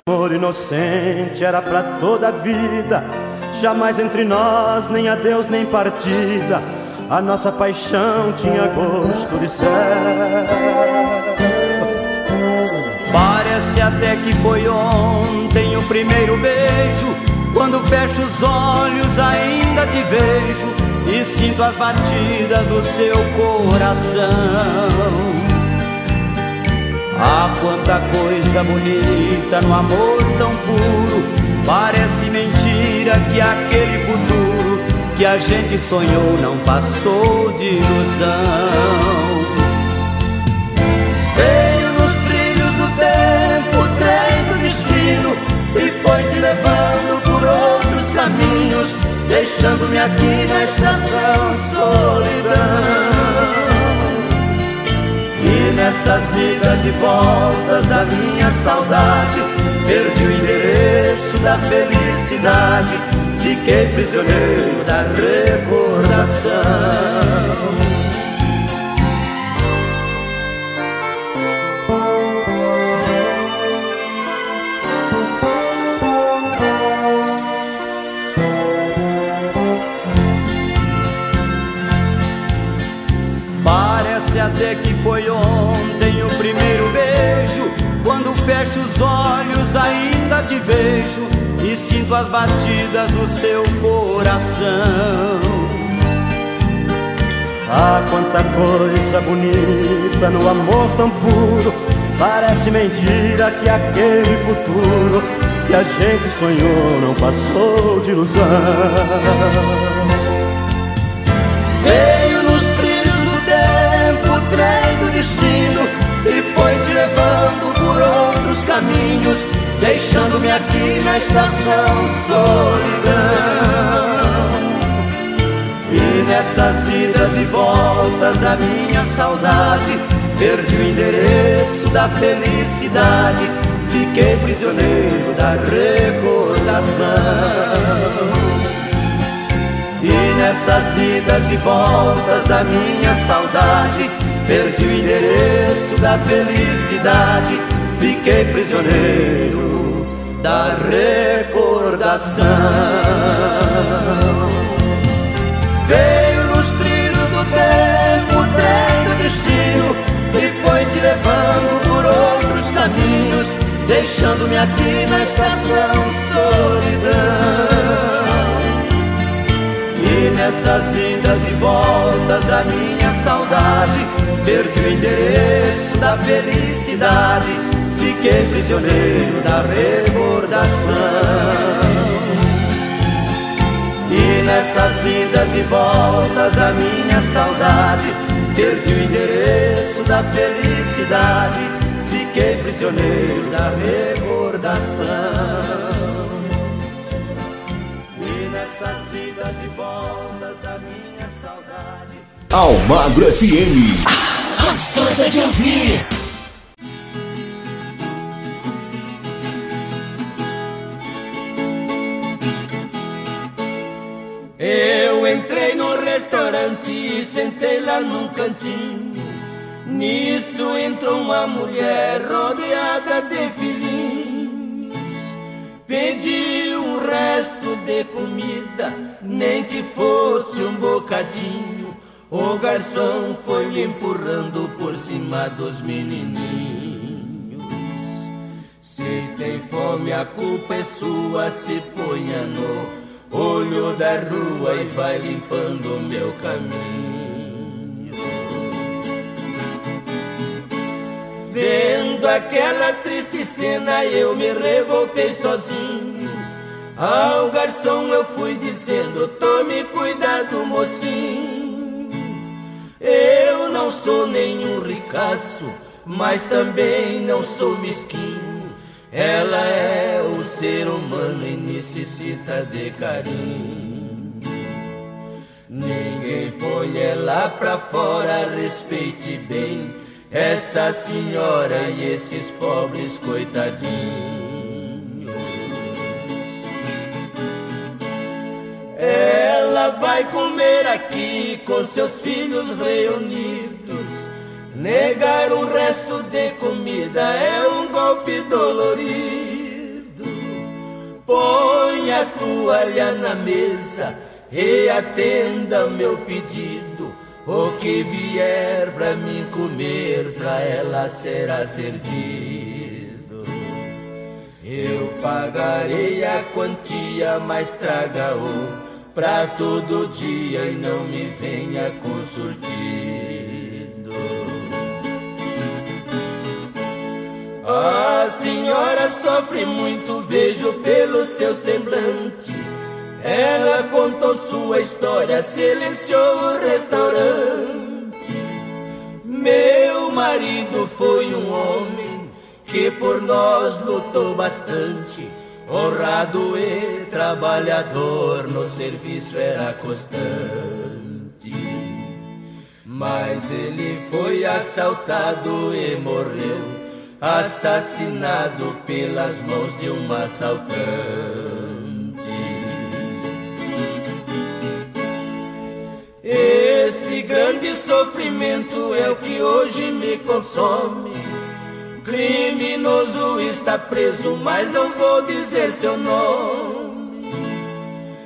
Amor inocente era pra toda a vida, jamais entre nós, nem adeus, nem partida. A nossa paixão tinha gosto de céu. Parece até que foi ontem o primeiro beijo. Quando fecho os olhos, ainda te vejo e sinto as batidas do seu coração. Ah, quanta coisa bonita no amor tão puro. Parece mentira que aquele futuro que a gente sonhou não passou de ilusão. Deixando-me aqui na estação solidão. E nessas idas e voltas da minha saudade, perdi o endereço da felicidade, fiquei prisioneiro da recordação. Foi ontem o primeiro beijo. Quando fecho os olhos, ainda te vejo e sinto as batidas do seu coração. Ah, quanta coisa bonita no amor tão puro. Parece mentira que aquele futuro que a gente sonhou não passou de ilusão. Veio destino e foi te levando por outros caminhos, deixando-me aqui na estação solidão. E nessas idas e voltas da minha saudade, perdi o endereço da felicidade, fiquei prisioneiro da recordação. E nessas idas e voltas da minha saudade, perdi o endereço da felicidade, fiquei prisioneiro da recordação. Veio nos trilhos do tempo, o trem do destino, e foi te levando por outros caminhos, deixando-me aqui na estação solidão. E nessas idas e voltas da minha saudade, perdi o endereço da felicidade, fiquei prisioneiro da recordação. E nessas idas e voltas da minha saudade, perdi o endereço da felicidade, fiquei prisioneiro da recordação. Nessas idas e voltas da minha saudade. Almagro FM. Gostosa de ouvir. Eu entrei no restaurante e sentei lá num cantinho. Nisso entrou uma mulher rodeada de filhinhos. Pedi um resto de comida, nem que fosse um bocadinho. O garçom foi lhe empurrando por cima dos menininhos. Se tem fome, a culpa é sua, se ponha no olho da rua e vai limpando o meu caminho. Vendo aquela triste cena, eu me revoltei sozinho. Ao garçom eu fui dizendo: Tome cuidado, mocinho. Eu não sou nenhum ricaço, mas também não sou mesquinho. Ela é o ser humano e necessita de carinho. Ninguém põe ela pra fora, respeite bem essa senhora e esses pobres coitadinhos. Ela vai comer aqui com seus filhos reunidos. Negar um resto de comida é um golpe dolorido. Põe a toalha na mesa e atenda meu pedido. O que vier pra mim comer, pra ela será servido. Eu pagarei a quantia, mas traga o prato do dia e não me venha com surtido. A senhora sofre muito, vejo pelo seu semblante. Ela contou sua história, silenciou o restaurante. Meu marido foi um homem que por nós lutou bastante. Honrado e trabalhador, no serviço era constante. Mas ele foi assaltado e morreu assassinado pelas mãos de um assaltante. Esse grande sofrimento é o que hoje me consome. Criminoso está preso, mas não vou dizer seu nome.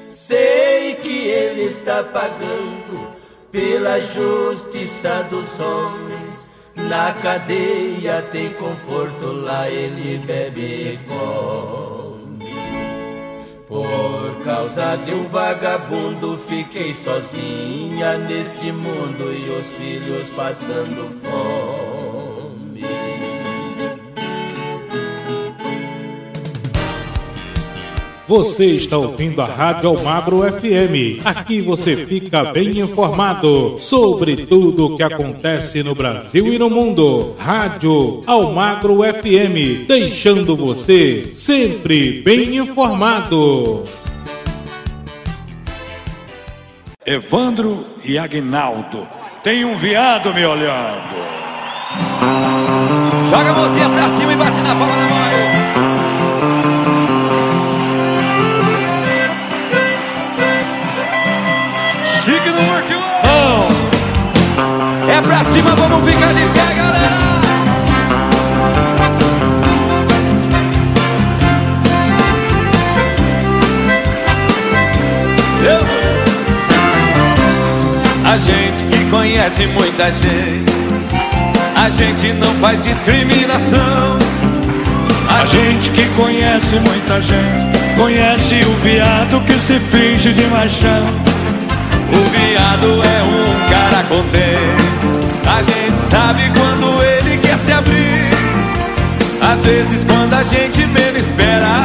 Sei que ele está pagando pela justiça dos homens. Na cadeia tem conforto, lá ele bebe e come. Por causa de um vagabundo fiquei sozinha nesse mundo e os filhos passando fome. Você está ouvindo a Rádio Almagro FM. Aqui você fica bem informado sobre tudo o que acontece no Brasil e no mundo. Rádio Almagro FM, deixando você sempre bem informado. Evandro e Agnaldo. Tem um viado me olhando. Joga a mãozinha pra cima e bate na palma da mão cima, vamos ficar de pé, galera. A gente que conhece muita gente, a gente não faz discriminação. A gente que conhece muita gente, conhece o viado que se finge de machão. O viado é um cara contente, a gente sabe quando ele quer se abrir. Às vezes quando a gente menos espera,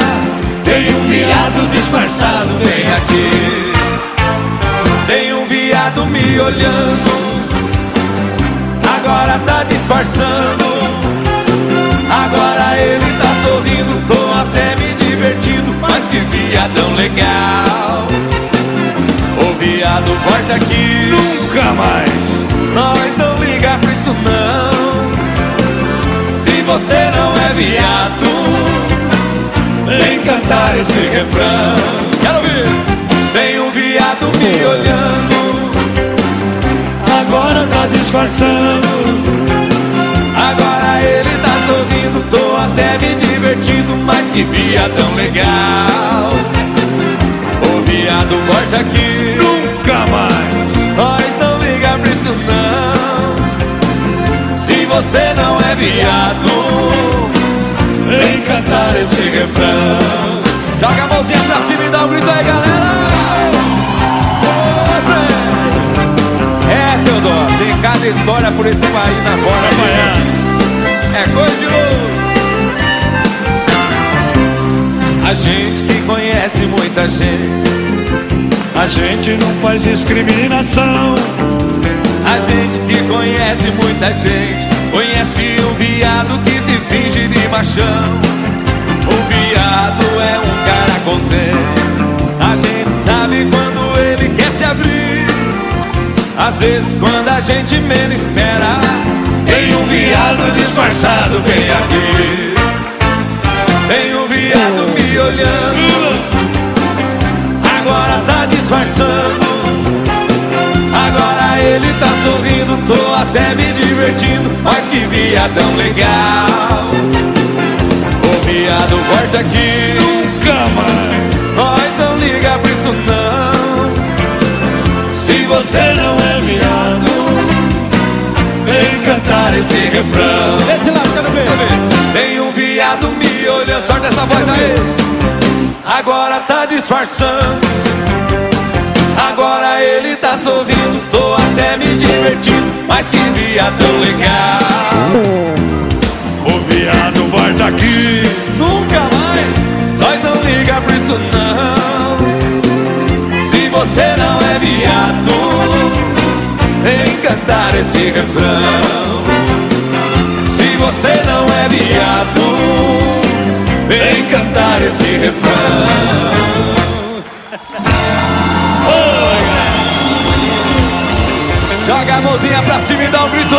tem um viado disfarçado bem aqui. Tem um viado me olhando, agora tá disfarçando. Agora ele tá sorrindo, tô até me divertindo, mas que viadão legal. Ô viado, volta aqui. Nunca mais. Nós não liga pra isso não. Se você não é viado, vem cantar esse refrão. Quero ouvir. Tem um viado me olhando, agora tá disfarçando. Agora ele tá sorrindo, tô até me divertindo, mas que viadão legal. Ô viado, volta aqui. Nunca mais. Nós não liga pra isso não. Você não é viado, vem cantar esse refrão. Joga a mãozinha pra cima e dá um grito aí, galera. É, Teodoro, tem cada história por esse país agora. É coisa de louco. A gente que conhece muita gente. A gente não faz discriminação. A gente que conhece muita gente. Conhece um viado que se finge de machão. O viado é um cara contente. A gente sabe quando ele quer se abrir. Às vezes, quando a gente menos espera, tem um viado disfarçado bem aqui. Tem um viado me olhando, agora tá disfarçando. Ele tá sorrindo, tô até me divertindo. Mas que viadão legal. Ô viado, volta aqui. Nunca mais. Nós não liga pra isso não. Se você não é viado, vem cantar esse refrão. Esse lado, quero ver. Tem um viado me olhando, sorte essa voz aí. Agora tá disfarçando. Agora ele tá sorrindo, tô até me divertindo. Mas que viadão legal. O viado volta aqui. Nunca mais, nós não liga pra isso não. Se você não é viado, vem cantar esse refrão. Se você não é viado, vem cantar esse refrão. A mãozinha pra cima e dá um grito.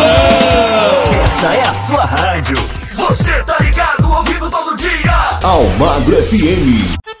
Essa é a sua rádio. Você tá ligado, ouvindo todo dia. Almagro FM.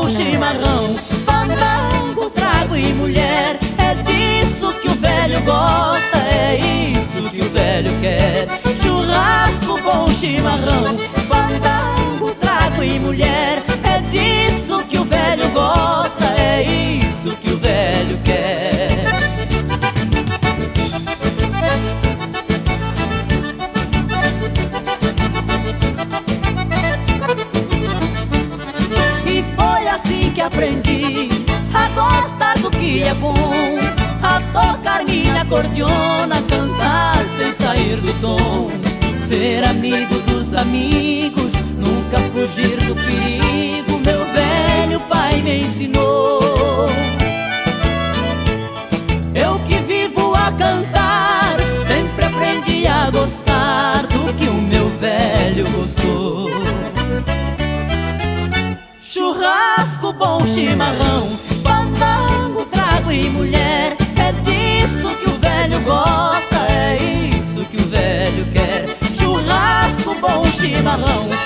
Bom chimarrão, fandango, trago e mulher. É disso que o velho gosta, é isso que o velho quer. Churrasco, bom chimarrão, fandango, trago e mulher. É disso que o velho gosta, é bom. A tocar minha acordeona Cantar sem sair do tom. Ser amigo dos amigos Nunca fugir do perigo. Meu velho pai me ensinou. Eu que vivo a cantar Sempre aprendi a gostar Do que o meu velho gostou. Churrasco, bom chimarrão chimarrão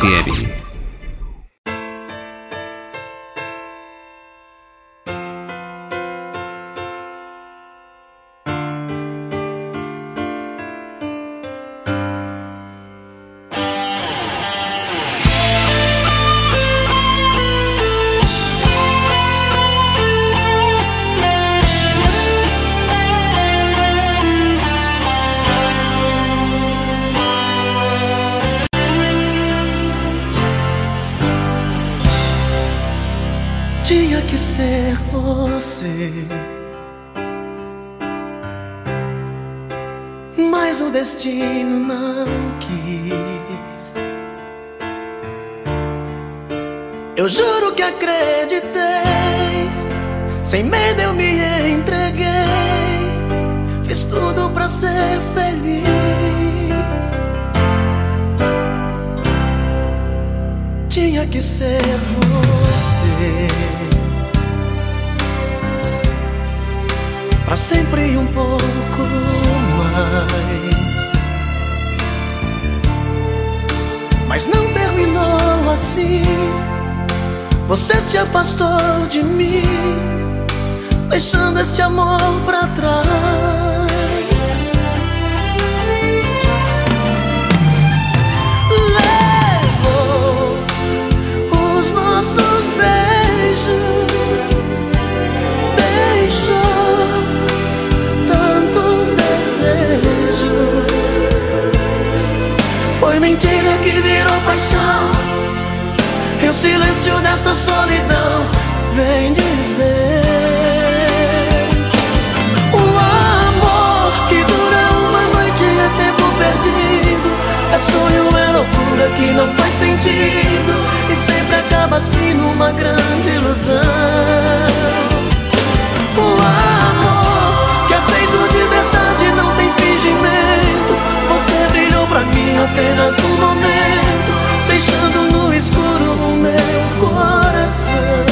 Fieri. Foi mentira que virou paixão. E o silêncio dessa solidão Vem dizer. O amor que dura uma noite é tempo perdido. É sonho, é loucura que não faz sentido. E sempre acaba assim numa grande ilusão. O amor apenas um momento, deixando no escuro o meu coração.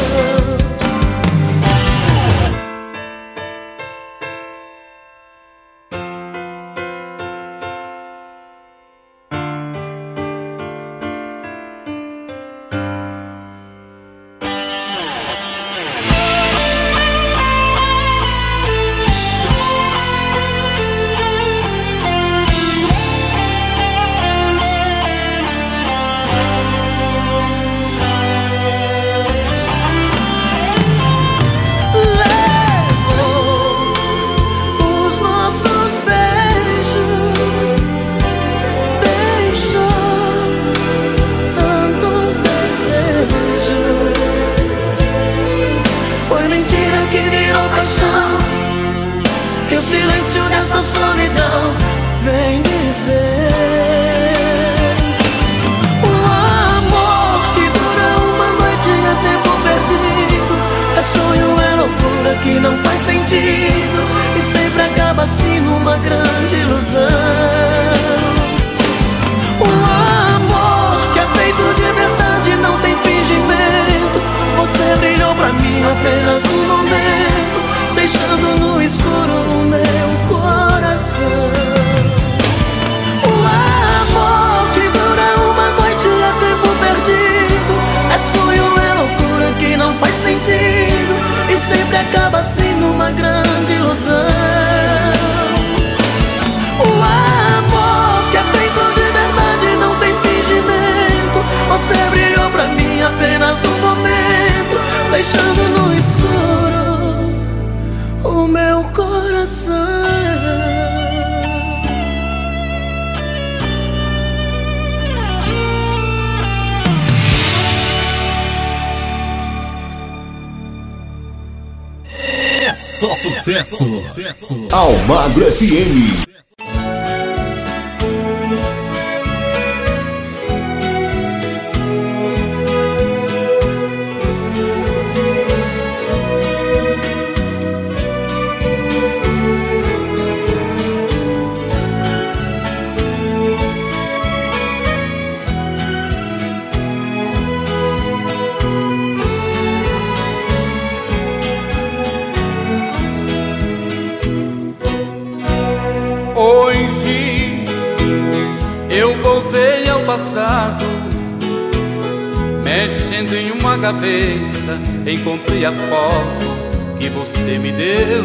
Gaveta, encontrei a foto que você me deu.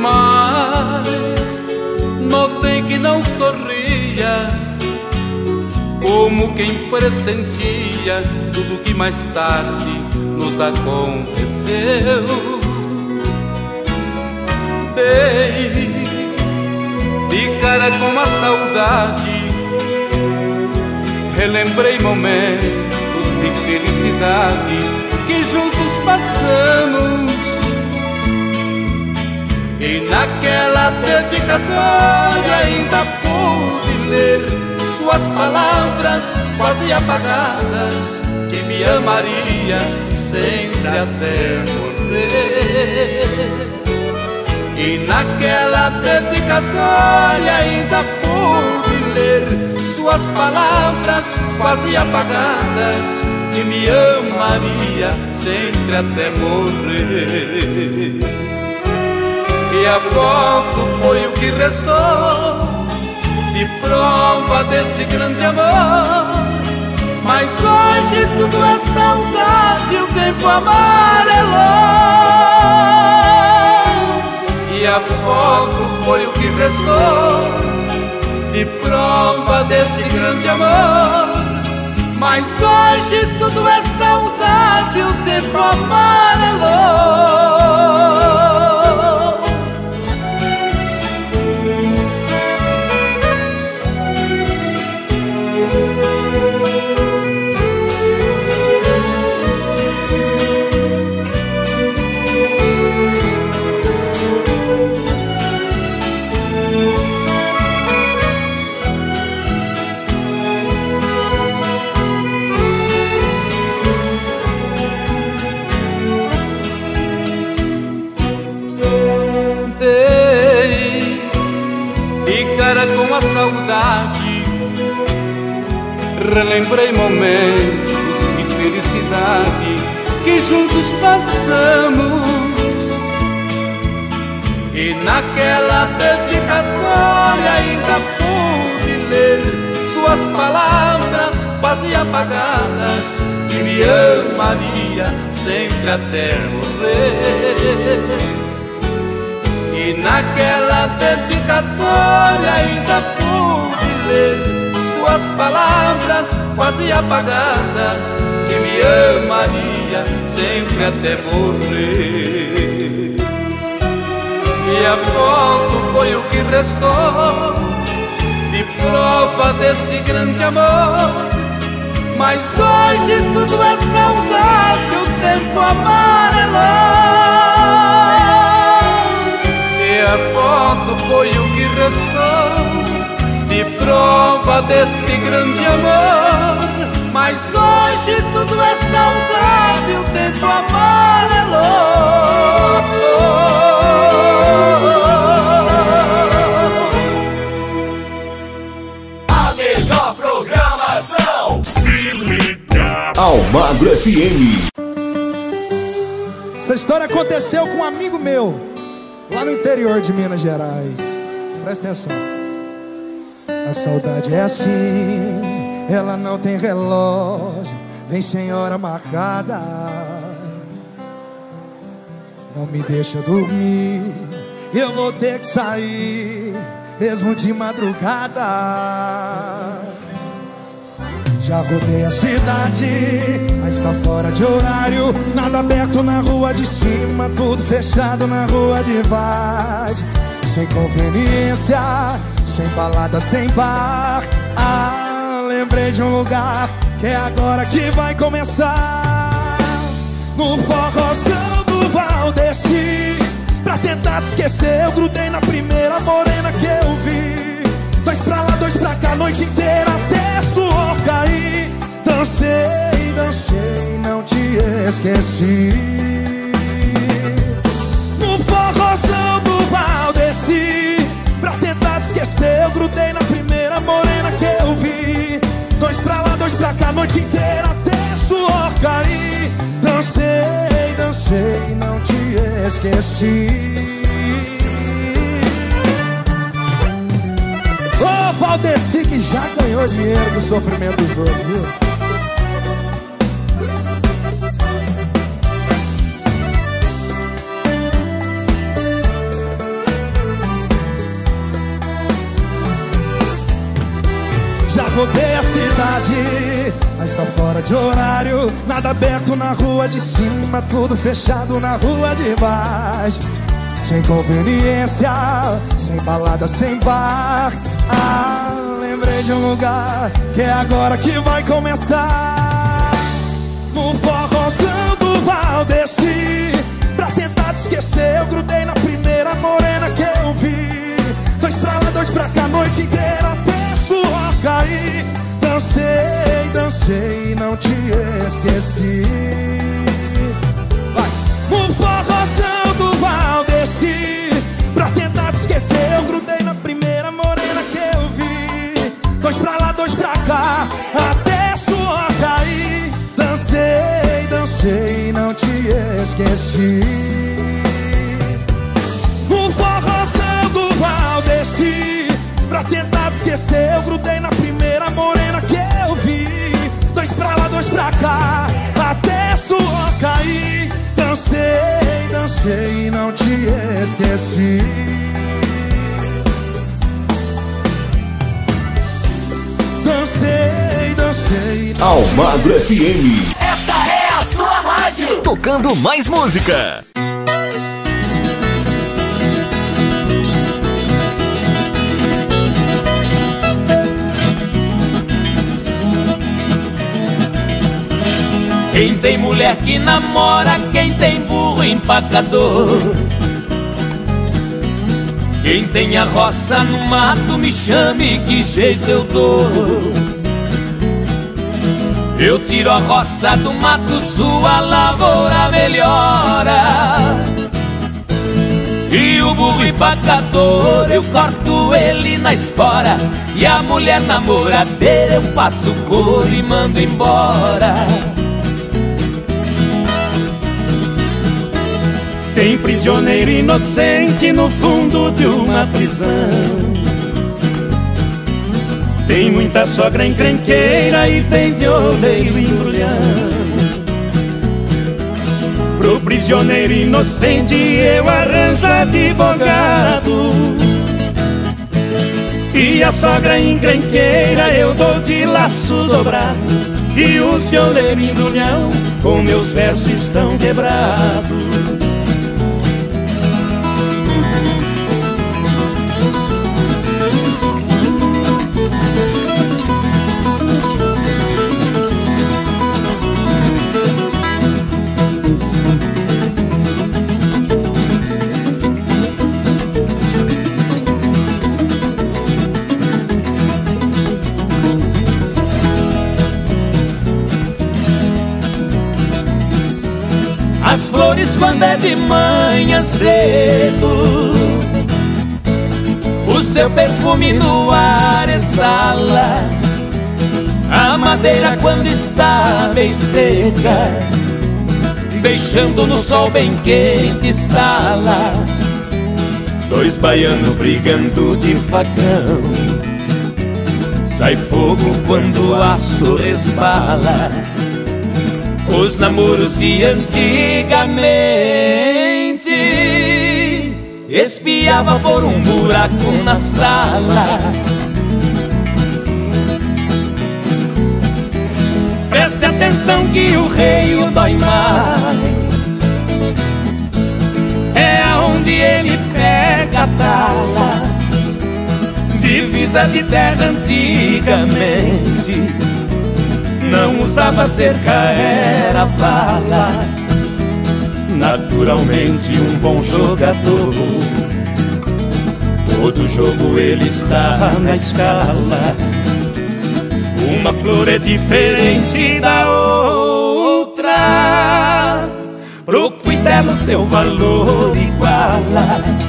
Mas notei que não sorria, como quem pressentia tudo que mais tarde nos aconteceu dei de cara com a saudade. Relembrei momentos de felicidade que juntos passamos. E naquela dedicatória ainda pude ler suas palavras quase apagadas que me amaria sempre até morrer. E naquela dedicatória ainda pude suas palavras quase apagadas que me amaria sempre até morrer. E a foto foi o que restou de prova deste grande amor. Mas hoje tudo é saudade, o tempo amarelou. E a foto foi o que restou de prova desse grande amor. Mas hoje tudo é saudade, o tempo amarelou. Relembrei momentos de felicidade que juntos passamos. E naquela dedicatória ainda pude ler suas palavras quase apagadas que me amaria sempre até morrer. E naquela dedicatória ainda pude ler tuas palavras quase apagadas que me amaria sempre até morrer. E a foto foi o que restou de prova deste grande amor. Mas hoje tudo é saudade, o tempo amarelou. E a foto foi o que restou deste grande amor. Mas hoje tudo é saudade, o tempo amarelou. A melhor programação. Se liga. Almagro FM. Essa história aconteceu com um amigo meu, lá no interior de Minas Gerais. Presta atenção. A saudade é assim, ela não tem relógio, vem sem hora marcada. Não me deixa dormir, eu vou ter que sair, mesmo de madrugada. Já rodei a cidade, mas tá fora de horário. Nada aberto na rua de cima, tudo fechado na rua de baixo. Sem conveniência, sem balada, sem bar. Ah, lembrei de um lugar que é agora que vai começar. No forrozão do Valdeci. Pra tentar te esquecer, eu grudei na primeira morena que eu vi. Dois pra lá, dois pra cá, a noite inteira até suor cair. Dancei, dancei, não te esqueci. Tentar te esquecer, eu grudei na primeira morena que eu vi. Dois pra lá, dois pra cá, a noite inteira até suor cair. Dancei, dancei, não te esqueci. Ô Valdeci que já ganhou dinheiro do sofrimento dos outros, viu? Rodei a cidade, mas tá fora de horário. Nada aberto na rua de cima, tudo fechado na rua de baixo. Sem conveniência, sem balada, sem bar. Ah, lembrei de um lugar que é agora que vai começar. No forrozão do Valdeci. Pra tentar te esquecer, eu grudei na primeira morena que eu vi. Dois pra lá, dois pra cá, a noite inteira suor cair. Dancei, dancei, não te esqueci. Vai. No forrozão do Valdeci. Pra tentar te esquecer, eu grudei na primeira morena que eu vi. Dois pra lá, dois pra cá, até suor cair. Dancei, dancei, não te esqueci. No forrozão do Valdeci. Esquecer, eu grudei na primeira morena que eu vi. Dois pra lá, dois pra cá, até suor cair. Dancei, dancei, não te esqueci. Dancei, dancei. Almagro FM. Esta é a sua rádio. Tocando mais música. Quem tem mulher que namora, quem tem burro empacador. Quem tem a roça no mato, me chame, que jeito eu dou. Eu tiro a roça do mato, sua lavoura melhora. E o burro empacador, eu corto ele na espora. E a mulher namoradeira, eu passo couro e mando embora. Tem prisioneiro inocente no fundo de uma prisão. Tem muita sogra encrenqueira e tem violeiro embrulhão. Pro prisioneiro inocente eu arranjo advogado. E a sogra encrenqueira eu dou de laço dobrado. E os violeiros embrulhão com meus versos estão quebrados. Quando é de manhã cedo. O seu perfume no ar exala. A madeira quando está bem seca. Deixando no sol bem quente estala. Dois baianos brigando de facão. Sai fogo quando o aço resbala Os namoros de antigamente Espiava por um buraco na sala. Preste atenção que o rei dói mais. É aonde ele pega a tala. Divisa de terra antigamente Não usava cerca, era bala. Naturalmente um bom jogador. Todo jogo ele está na escala. Uma flor é diferente da outra. Pro cuidado seu valor iguala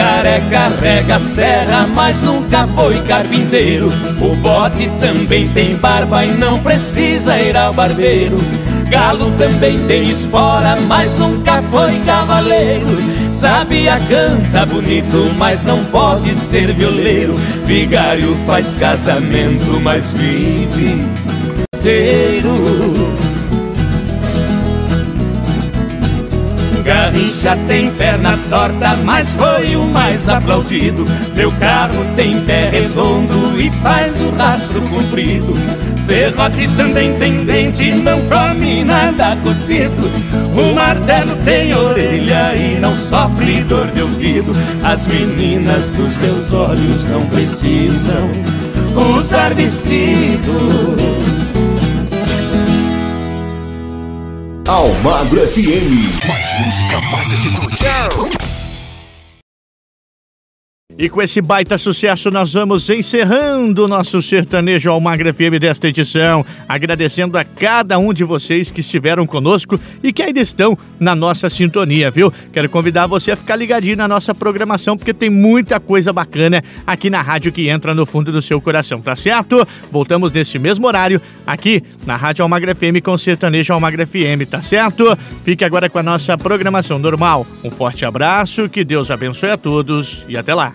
Jacaré carrega serra, mas nunca foi carpinteiro. O bote também tem barba e não precisa ir ao barbeiro. Galo também tem espora, mas nunca foi cavaleiro. Sabia, canta bonito, mas não pode ser violeiro. Vigário faz casamento, mas vive inteiro. Garrincha tem perna torta, mas foi o mais aplaudido. Meu carro tem pé redondo e faz o rastro comprido. Serrote também tem dente, não come nada cozido. O martelo tem orelha e não sofre dor de ouvido. As meninas dos meus olhos não precisam usar vestido. Almagro FM. Mais música, mais atitude. E com esse baita sucesso, nós vamos encerrando o nosso sertanejo Almagra FM desta edição. Agradecendo a cada um de vocês que estiveram conosco e que ainda estão na nossa sintonia, viu? Quero convidar você a ficar ligadinho na nossa programação, porque tem muita coisa bacana aqui na rádio que entra no fundo do seu coração, tá certo? Voltamos nesse mesmo horário, aqui na Rádio Almagra FM com sertanejo Almagra FM, tá certo? Fique agora com a nossa programação normal. Um forte abraço, que Deus abençoe a todos e até lá.